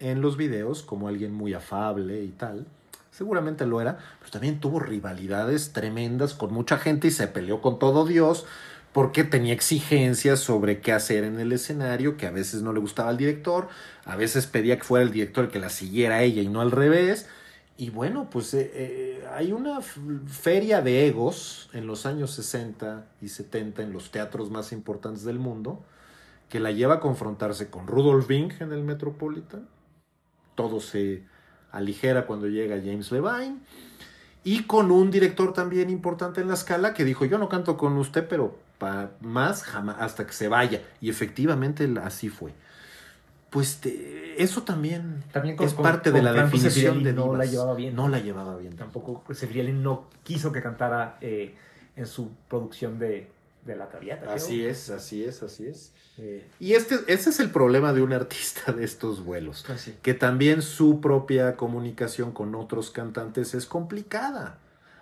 en los videos como alguien muy afable y tal. Seguramente lo era, pero también tuvo rivalidades tremendas con mucha gente y se peleó con todo Dios porque tenía exigencias sobre qué hacer en el escenario, que a veces no le gustaba al director, a veces pedía que fuera el director el que la siguiera a ella y no al revés. Y bueno, pues eh, eh, hay una feria de egos en los años 60 y 70 en los teatros más importantes del mundo que la lleva a confrontarse con Rudolf Bing en el Metropolitan. Todo se aligera cuando llega James Levine. Y con un director también importante en la escala que dijo, yo no canto con usted, pero pa más jamás, hasta que se vaya. Y efectivamente así fue. Pues te- eso también, También con- es con- parte con de la Franco definición de no divas. la llevaba bien. No la llevaba bien. Tampoco Sefirelli no quiso que cantara eh, en su producción de, de La Traviata. creo. Así es, así es, así es. Eh, Y este, ese es el problema de un artista de estos vuelos. así. que también su propia comunicación con otros cantantes es complicada.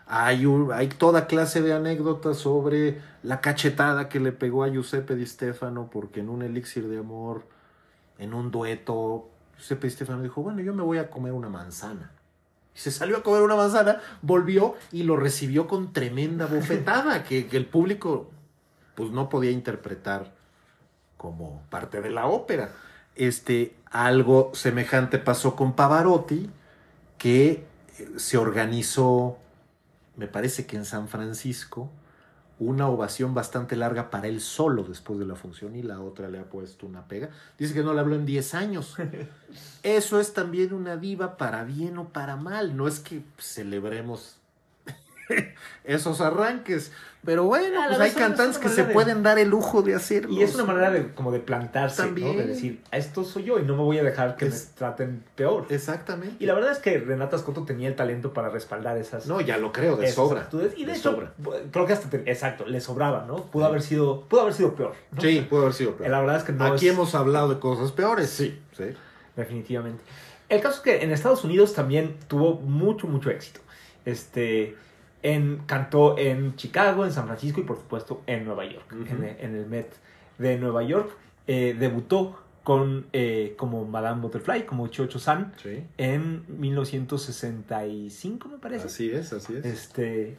Hay, un- hay toda clase de anécdotas sobre la cachetada que le pegó a Giuseppe Di Stefano porque en un elixir de amor, en un dueto, Giuseppe Stefano dijo, bueno, yo me voy a comer una manzana. Y se salió a comer una manzana, volvió y lo recibió con tremenda bofetada que, que el público pues no podía interpretar como parte de la ópera. Este, algo semejante pasó con Pavarotti, que eh, se organizó, me parece que en San Francisco, una ovación bastante larga para él solo después de la función y la otra le ha puesto una pega. Dice que no le habló en 10 años. Eso es también una diva para bien o para mal. No es que celebremos esos arranques. Pero bueno, pues hay cantantes que se de- pueden dar el lujo de hacerlo. Y es una manera de como de plantarse, ¿no? De decir, esto soy yo y no me voy a dejar que Es- me traten peor. Exactamente. Y la verdad es que Renata Scotto tenía el talento para respaldar esas, No, ya lo creo, de sobra. actitudes. Y de, De hecho, sobra. creo que hasta, te- exacto, le sobraba, ¿no? Pudo Sí. haber sido, pudo haber sido peor. ¿no? Sí, puede haber sido peor. La verdad es que no Aquí es- hemos hablado de cosas peores. Sí, sí. definitivamente. El caso es que en Estados Unidos también tuvo mucho, mucho éxito. Este, en, cantó en Chicago, en San Francisco y por supuesto en Nueva York, en, el- en el Met de Nueva York. Eh, debutó con, eh, como Madame Butterfly, como Chocho San, Sí. en 1965, me parece. Así es, así es. Este,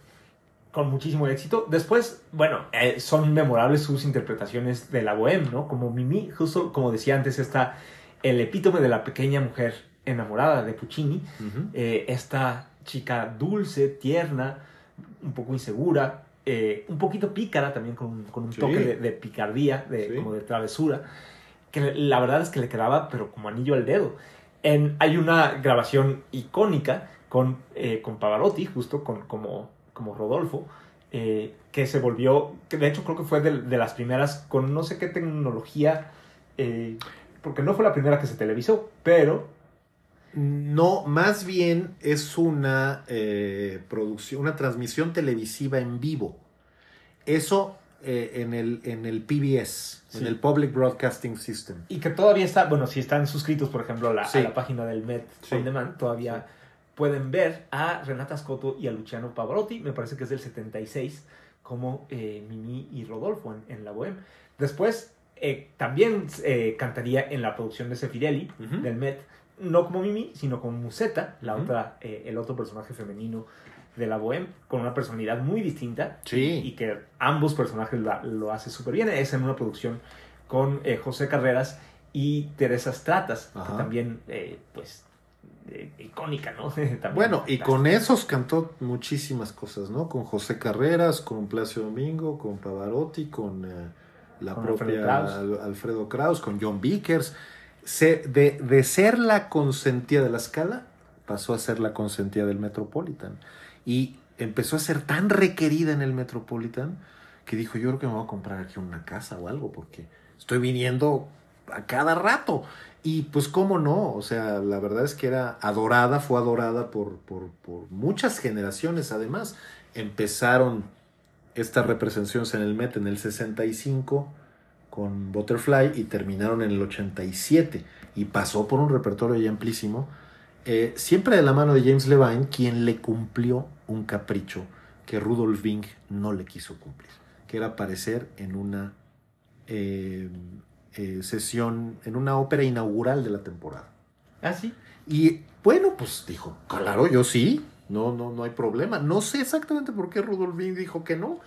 con muchísimo éxito. Después, bueno, eh, son memorables sus interpretaciones de la bohème, ¿no? Como Mimi, justo como decía antes, está el epítome de la pequeña mujer enamorada de Puccini. Esta chica dulce, tierna, un poco insegura, eh, un poquito pícara también, con, con un Sí. toque de, de picardía, de, Sí. como de travesura, que la verdad es que le quedaba, pero como anillo al dedo. En, hay una grabación icónica con, eh, con Pavarotti, justo con, como, como Rodolfo, eh, que se volvió, que de hecho creo que fue de, de las primeras con no sé qué tecnología, porque no fue la primera que se televisó, pero No, más bien es una eh, producción, una transmisión televisiva en vivo. Eso eh, en, el, en el PBS, Sí. en el Public Broadcasting System. Y que todavía está, bueno, si están suscritos, por ejemplo, a la, Sí. a la página del Met Sí. On Demand, todavía pueden ver a Renata Scotto y a Luciano Pavarotti, me parece que es del 76, como eh, Mimi y Rodolfo en, en La Bohème. Después, eh, también eh, cantaría en la producción de Sefirelli, Ujú. del Met, no como Mimi, sino como Musetta, la otra, eh, el otro personaje femenino de La Bohème, con una personalidad muy distinta Sí. y que ambos personajes la- lo hace súper bien. Es en una producción con eh, José Carreras y Teresa Stratas, que también, eh, pues, eh, icónica, ¿no? Bueno, y con esos cantó muchísimas cosas, ¿no? Con José Carreras, con Placio Domingo, con Pavarotti, con la Con propia Alfredo Kraus. Al- Alfredo Kraus, con John Vickers. De, de ser la consentida de la escala, pasó a ser la consentida del Metropolitan. Y empezó a ser tan requerida en el Metropolitan que dijo, yo creo que me voy a comprar aquí una casa o algo, porque estoy viniendo a cada rato. Y pues cómo no, o sea, la verdad es que era adorada, fue adorada por, por, por muchas generaciones además. Empezaron estas representaciones en el Met en el 65 con Butterfly y terminaron en el 87 y pasó por un repertorio ya amplísimo, eh, siempre de la mano de James Levine, quien le cumplió un capricho que Rudolf Wing no le quiso cumplir, que era aparecer en una eh, eh, sesión, en una ópera inaugural de la temporada. ¿Ah, sí? Y bueno, pues dijo, claro, yo sí, no, no, no hay problema. No sé exactamente por qué Rudolf Wing dijo que no,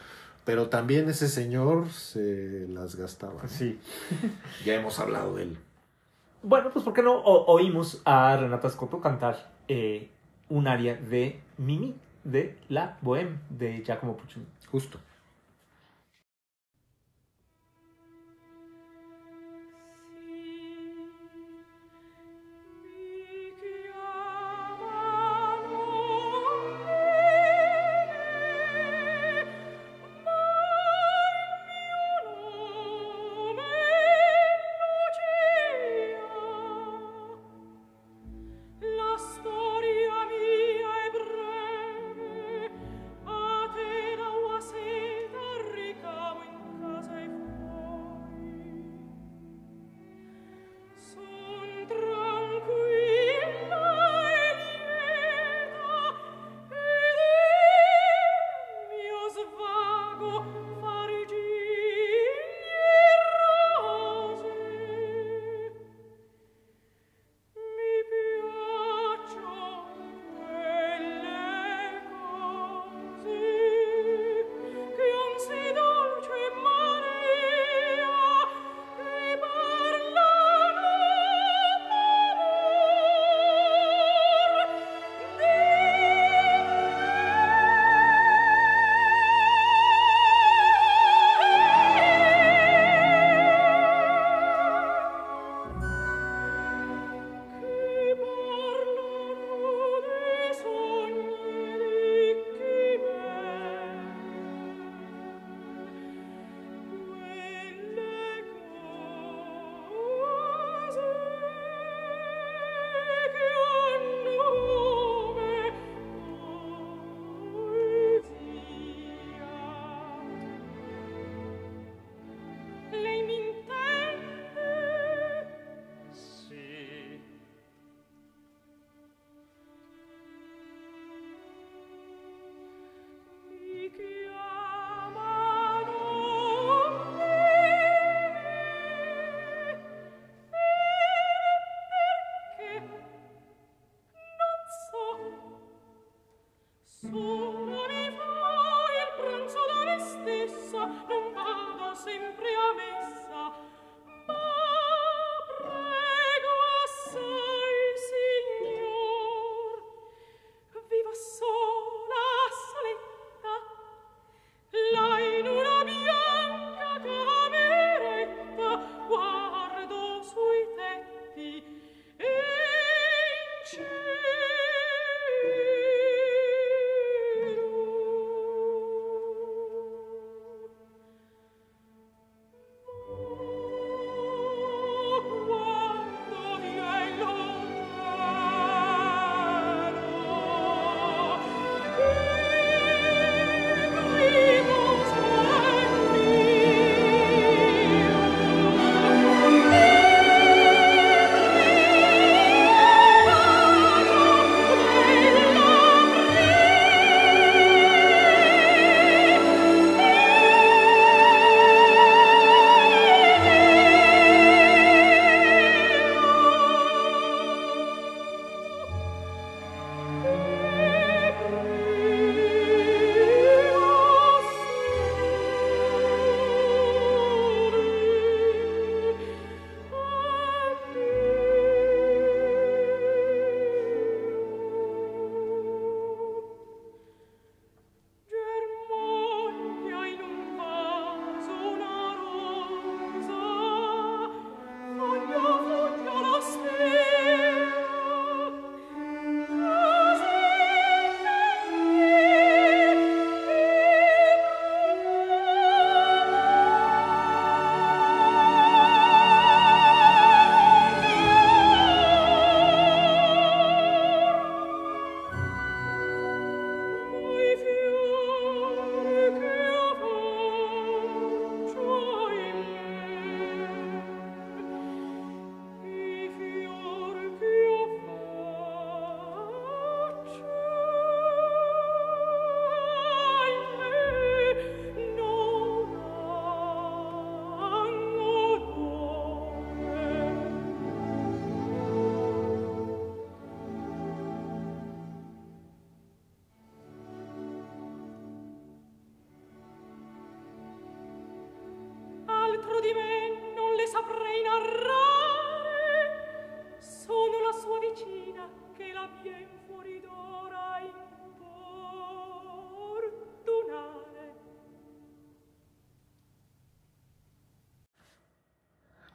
pero también ese señor se las gastaba. ¿no? Sí. Ya hemos hablado de él. Bueno, pues ¿por qué no o- oímos a Renata Scotto cantar eh, un aria de Mimi, de La Bohème, de Giacomo Puccini? Justo.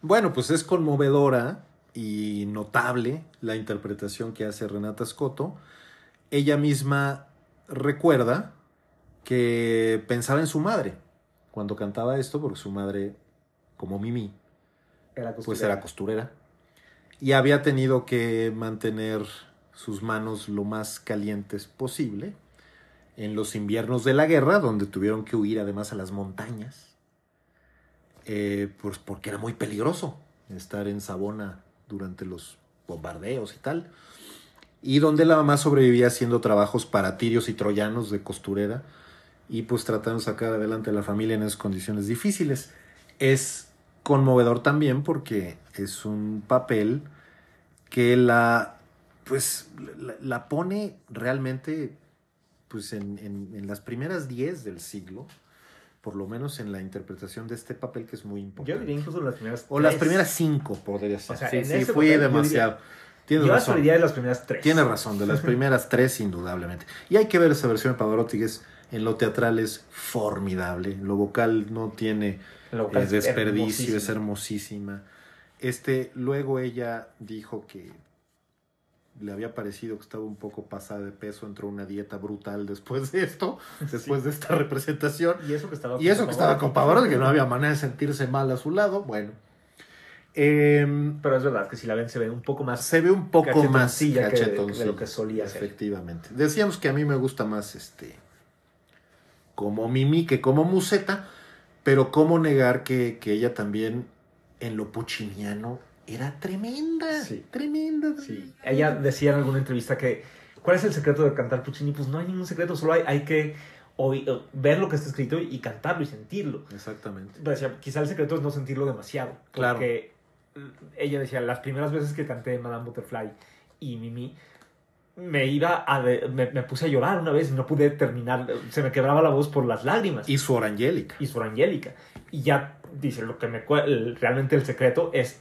Bueno, pues es conmovedora y notable la interpretación que hace Renata Scotto. Ella misma recuerda que pensaba en su madre cuando cantaba esto, porque su madre, como Mimi, Era pues era costurera. Y había tenido que mantener sus manos lo más calientes posible en los inviernos de la guerra, donde tuvieron que huir además a las montañas, eh, pues porque era muy peligroso estar en Sabona durante los bombardeos y tal, y donde la mamá sobrevivía haciendo trabajos para tirios y troyanos de costurera y pues tratando de sacar adelante a la familia en esas condiciones difíciles. Es conmovedor también porque es un papel que la pues la, pone realmente pues en, en- en las primeras 10 del siglo, por lo menos en la interpretación de este papel que es muy importante. Yo diría incluso las primeras o las primeras 5 podría ser. O sea, sí, en sí, ese fui papel yo demasiado. Tienes Yo razón. diría de las primeras tres. Tiene razón, de las primeras tres, indudablemente. Y hay que ver esa versión de Pavarotti, que es en lo teatral es formidable. Lo vocal no tiene vocal eh, es desperdicio, es hermosísimo. hermosísima. Este, luego ella dijo que le había parecido que estaba un poco pasada de peso, entró a una dieta brutal después de esto, después de esta representación. Y eso que estaba Y eso que estaba con Pavarotti, que no había manera de sentirse mal a su lado, bueno. Em, Pero es verdad que si la ven se ve un poco más se ve un poco más que de- de lo que solía ser. Efectivamente. Decíamos que a mí me gusta más este como Mimi que como Museta, pero cómo negar que, que ella también en lo pucciniano era tremenda, Sí. tremenda. Sí. Ella decía en alguna entrevista que ¿cuál es el secreto de cantar Puccini? Pues no hay ningún secreto, solo hay, hay que oí- eh, ver lo que está escrito y cantarlo y sentirlo. Exactamente. Decía, quizá el secreto es no sentirlo demasiado. Claro. Porque mm, ella decía, las primeras veces que canté Madame Butterfly y Mimi, me iba a... de- me, me puse a llorar una vez y no pude terminar, se me quebraba la voz por las lágrimas. Y su Orangélica. y su Angélica. Y ya dice, lo que me realmente el secreto es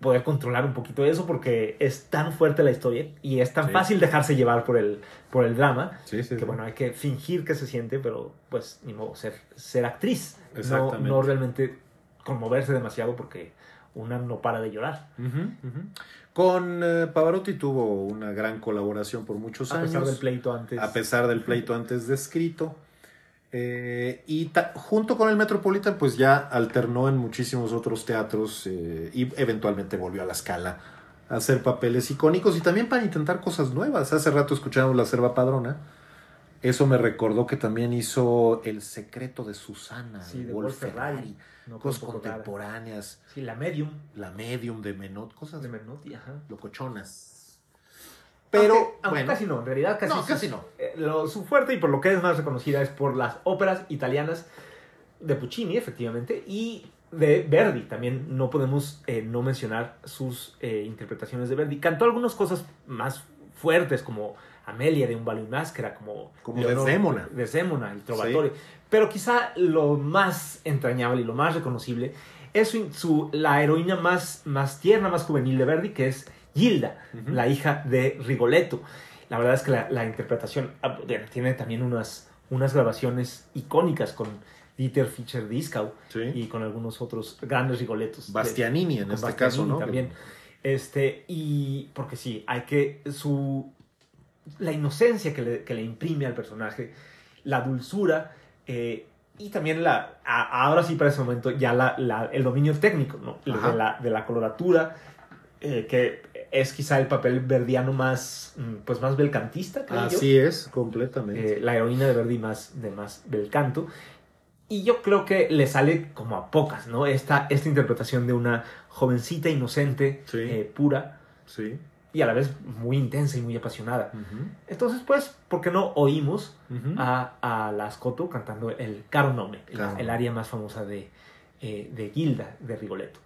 poder controlar un poquito eso porque es tan fuerte la historia y es tan Sí. fácil dejarse llevar por el, por el drama Sí, sí, que bueno, hay que fingir que se siente, pero pues ni modo, ser, ser actriz. No, no realmente conmoverse demasiado porque una no para de llorar. Con eh, Pavarotti tuvo una gran colaboración por muchos A años. pesar del pleito antes. a pesar del pleito antes descrito. Eh, y junto con el Metropolitan, pues ya alternó en muchísimos otros teatros eh, y eventualmente volvió a la escala a hacer papeles icónicos y también para intentar cosas nuevas. Hace rato escuchamos La Serva Padrona. Eso me recordó que también hizo El secreto de Susana, Sí, de Wolf Ferrari. Ferrari, No, cosas contemporáneas, Sí, la medium La Medium de Menot, cosas de Menotti, ajá. locochonas. Pero, Aunque- aunque bueno, casi no, en realidad casi, No, su- casi no. eh, lo- su fuerte y por lo que es más reconocida es por las óperas italianas de Puccini, efectivamente, y de Verdi. También no podemos eh, no mencionar sus eh, interpretaciones de Verdi. Cantó algunas cosas más fuertes, como Amelia de Un ballo y máscara, como, Como Leonor- Desdémona. Desdémona, el Trovatore. Pero quizá lo más entrañable y lo más reconocible es su, su- la heroína más, más tierna, más juvenil de Verdi, que es Gilda, la hija de Rigoletto. La verdad es que la, la interpretación ah, tiene también unas, unas grabaciones icónicas con Dieter Fischer-Dieskau Sí. y con algunos otros grandes Rigolettos. de- Bastianini en este Bastianini caso, ¿no? También. Este, y porque sí, hay que su la inocencia que le, que le imprime al personaje, la dulzura eh, y también la a- ahora sí para ese momento ya la, la- el dominio técnico, ¿no? Ajá. De la, de la coloratura eh, que es quizá el papel verdiano más mm, pues más belcantista, creo yo. Así es, completamente. Eh, la heroína de Verdi más de más bel canto. Y yo creo que le sale como a pocas, ¿no? Esta, esta interpretación de una jovencita inocente, Sí. eh, pura sí. y a la vez muy intensa y muy apasionada. Entonces, pues, ¿por qué no oímos ujú. a, a la Scotto cantando el Caro Nome, el, el área más famosa de, eh, de Gilda de Rigoletto?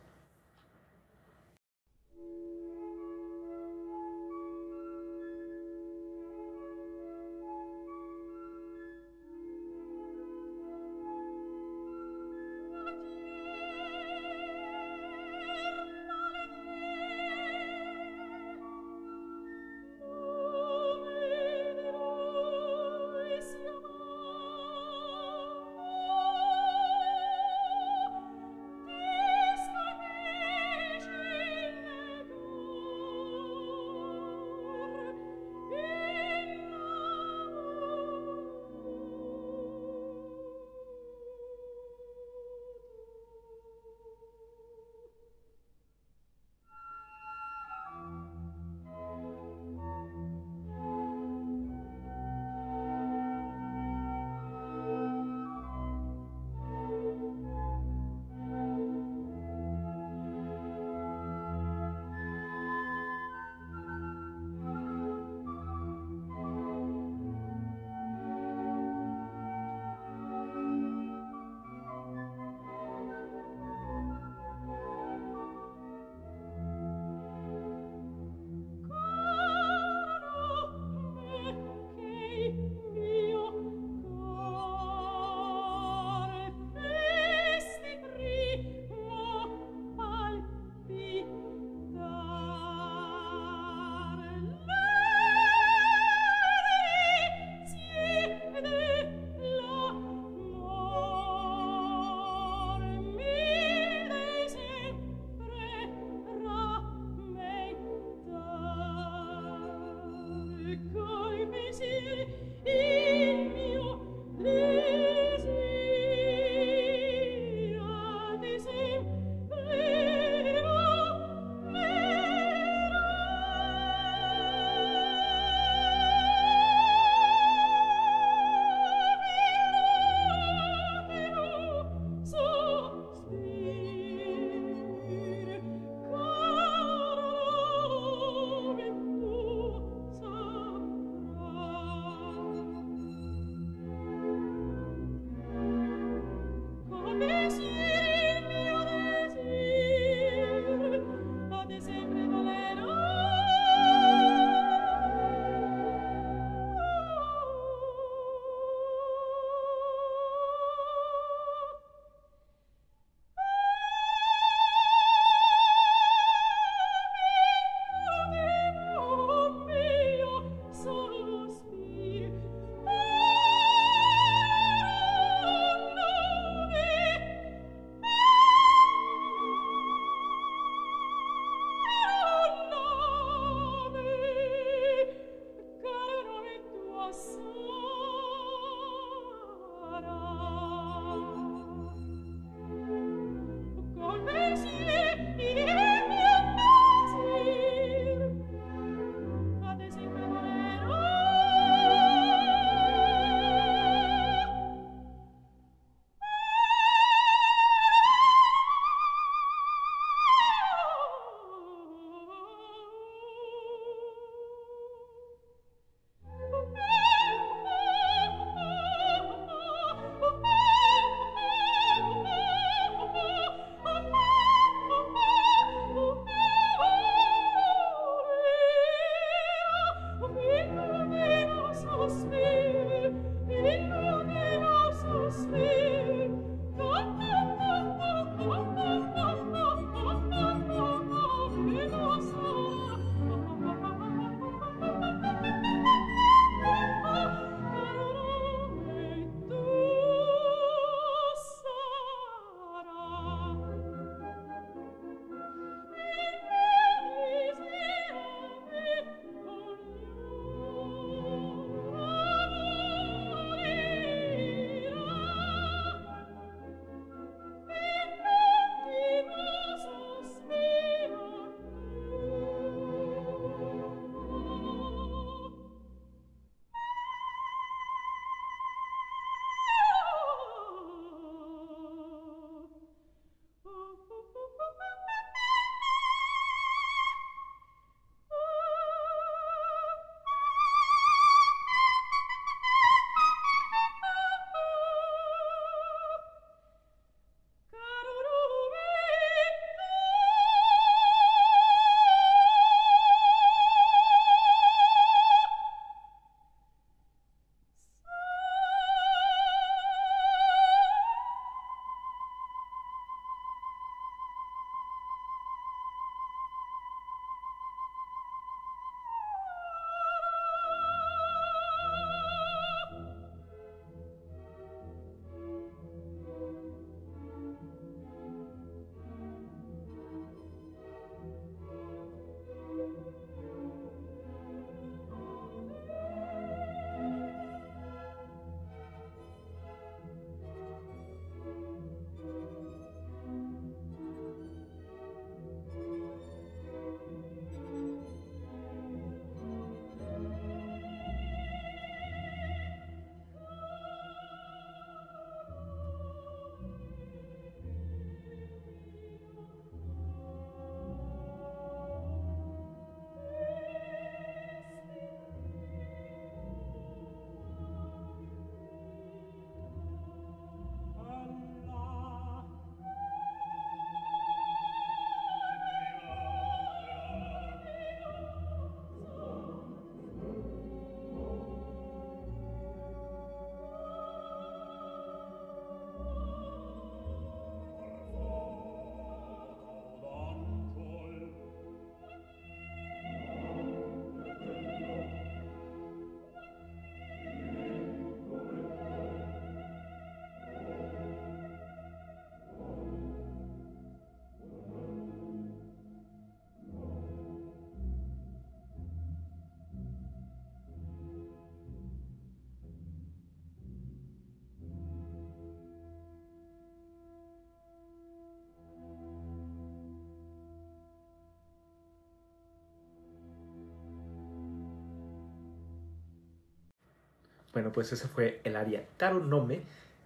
Bueno, pues ese fue el aria Caro Nome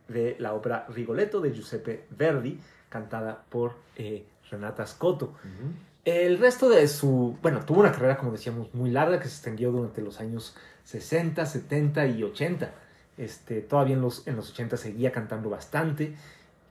de la ópera Rigoletto de Giuseppe Verdi, cantada por eh, Renata Scotto. El resto de su, bueno, tuvo una carrera, como decíamos, muy larga que se extendió durante los años 60, 70 y 80. Este, todavía en los, en los 80 seguía cantando bastante,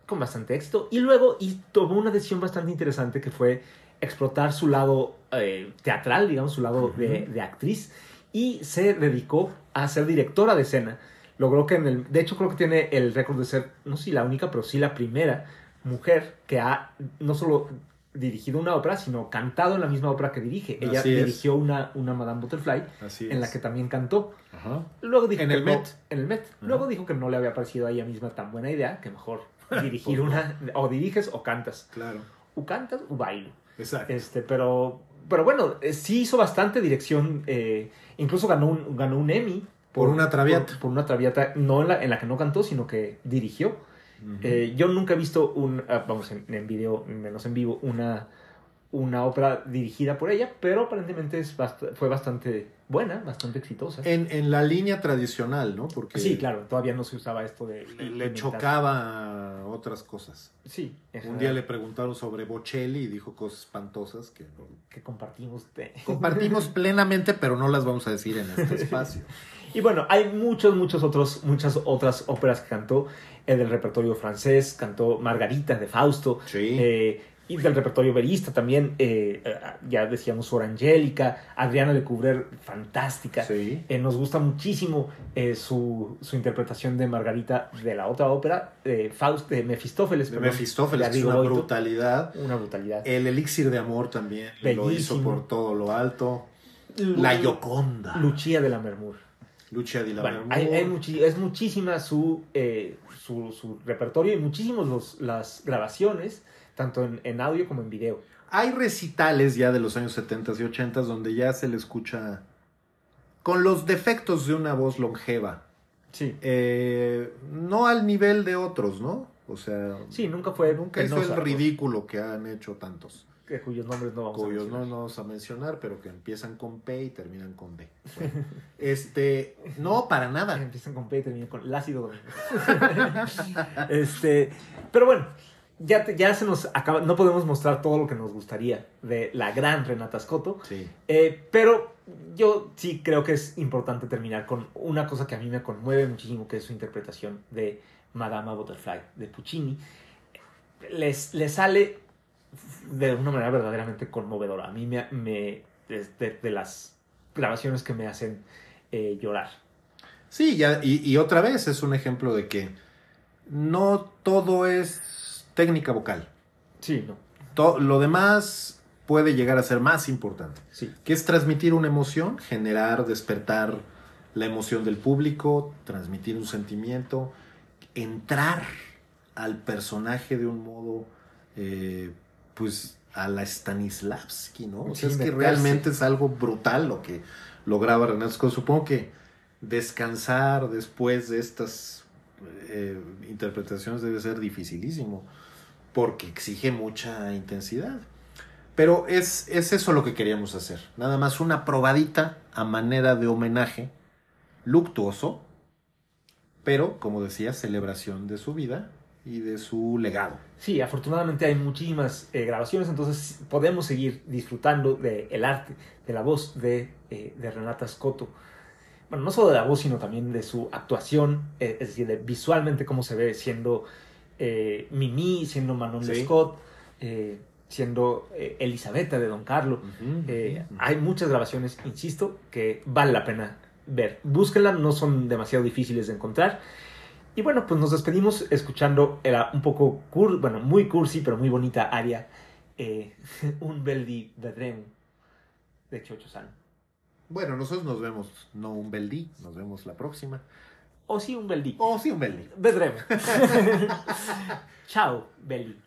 con bastante éxito. Y luego y tomó una decisión bastante interesante que fue explotar su lado eh, teatral, digamos, su lado de, de actriz. Y se dedicó a ser directora de escena. Logró que en el, de hecho creo que tiene el récord de ser, no sé si la única, pero sí la primera mujer que ha no solo dirigido una ópera, sino cantado en la misma ópera que dirige. Ella Así es. dirigió una, una Madame Butterfly Así en la que también cantó. Ajá. Luego dijo En que el no- Met. en el Met. Luego dijo que no le había parecido a ella misma tan buena idea, que mejor dirigir una, o diriges o cantas. Claro. O cantas o bailo. Exacto. Este, pero, pero bueno, eh, sí hizo bastante dirección. eh, incluso ganó un, ganó un Emmy. Por una Traviata. Por, por una traviata, no en la, en la que no cantó, sino que dirigió. Eh, yo nunca he visto un, ah, vamos, en, en video, menos en vivo, una, una ópera dirigida por ella, pero aparentemente es bast- fue bastante buena, bastante exitosa. en, en la línea tradicional, ¿no? Porque sí, claro, todavía no se usaba esto de... le, le chocaba otras cosas. Sí, en Un día le preguntaron sobre Bocelli y dijo cosas espantosas que no- que compartimos. de- compartimos plenamente, pero no las vamos a decir en este espacio. Y bueno, hay muchos, muchos otros, muchas otras óperas que cantó eh, del repertorio francés, cantó Margarita de Fausto, Sí. eh, y del repertorio verista también, eh, eh, ya decíamos Sor Angélica, Adriana de Cubrer, fantástica. Sí. Eh, nos gusta muchísimo eh, su, su interpretación de Margarita de la otra ópera, de Faust, de Mefistófeles. De Mefistófeles, de que es una brutalidad. Una brutalidad. El elixir de amor también lo hizo por todo lo alto. La Yoconda. Lucia de la Mermur. Lucha di la Bueno, hay, hay es muchísima su, eh, su, su repertorio y muchísimos los, las grabaciones, tanto en, en audio como en video. Hay recitales ya de los años 70 y 80 donde ya se le escucha con los defectos de una voz longeva. Sí. Eh, no al nivel de otros, ¿no? O sea, Sí, nunca fue nunca hizo el ridículo que han hecho tantos. que- cuyos nombres no vamos a cuyos no mencionar. no vamos a mencionar, pero que empiezan con P y terminan con. Bueno, este, no, para nada. Empiezan con P y terminan con Lácido este, pero bueno, ya, te- ya se nos acaba, no podemos mostrar todo lo que nos gustaría de la gran Renata Scotto, Sí. eh, pero yo sí creo que es importante terminar con una cosa que a mí me conmueve muchísimo, que es su interpretación de Madama Butterfly de Puccini. Les, les sale de una manera verdaderamente conmovedora. A mí me, me de, de las grabaciones que me hacen eh, llorar. Sí, ya, y, y otra vez es un ejemplo de que no todo es técnica vocal. Sí, no. To- lo demás puede llegar a ser más importante, Sí. que es transmitir una emoción, generar, despertar la emoción del público, transmitir un sentimiento, entrar al personaje de un modo, eh, pues, a la Stanislavski, ¿no? O sea, es que realmente es algo brutal lo que lograba Renato Scott. Supongo que descansar después de estas eh, interpretaciones debe ser dificilísimo, porque exige mucha intensidad. Pero es, es eso lo que queríamos hacer. Nada más una probadita a manera de homenaje luctuoso, pero, como decía, celebración de su vida y de su legado. Sí, afortunadamente hay muchísimas eh, grabaciones, entonces podemos seguir disfrutando del arte, de la voz de, eh, de Renata Scotto. Bueno, no solo de la voz, sino también de su actuación, eh, es decir, de visualmente cómo se ve siendo eh, Mimi, siendo Manon Sí. Lescaut, eh, siendo eh, Elisabetta de Don Carlo. Eh, hay muchas grabaciones, insisto, que vale la pena ver. Búsquenla, no son demasiado difíciles de encontrar. Y bueno, pues nos despedimos escuchando, era un poco, cur- bueno, muy cursi, pero muy bonita aria, un bel di vedremo de Chocho San. Bueno, nosotros nos vemos, no un bel di, nos vemos la próxima. O sí, un bel di. O sí, un bel di. Vedremo. Ciao, belli.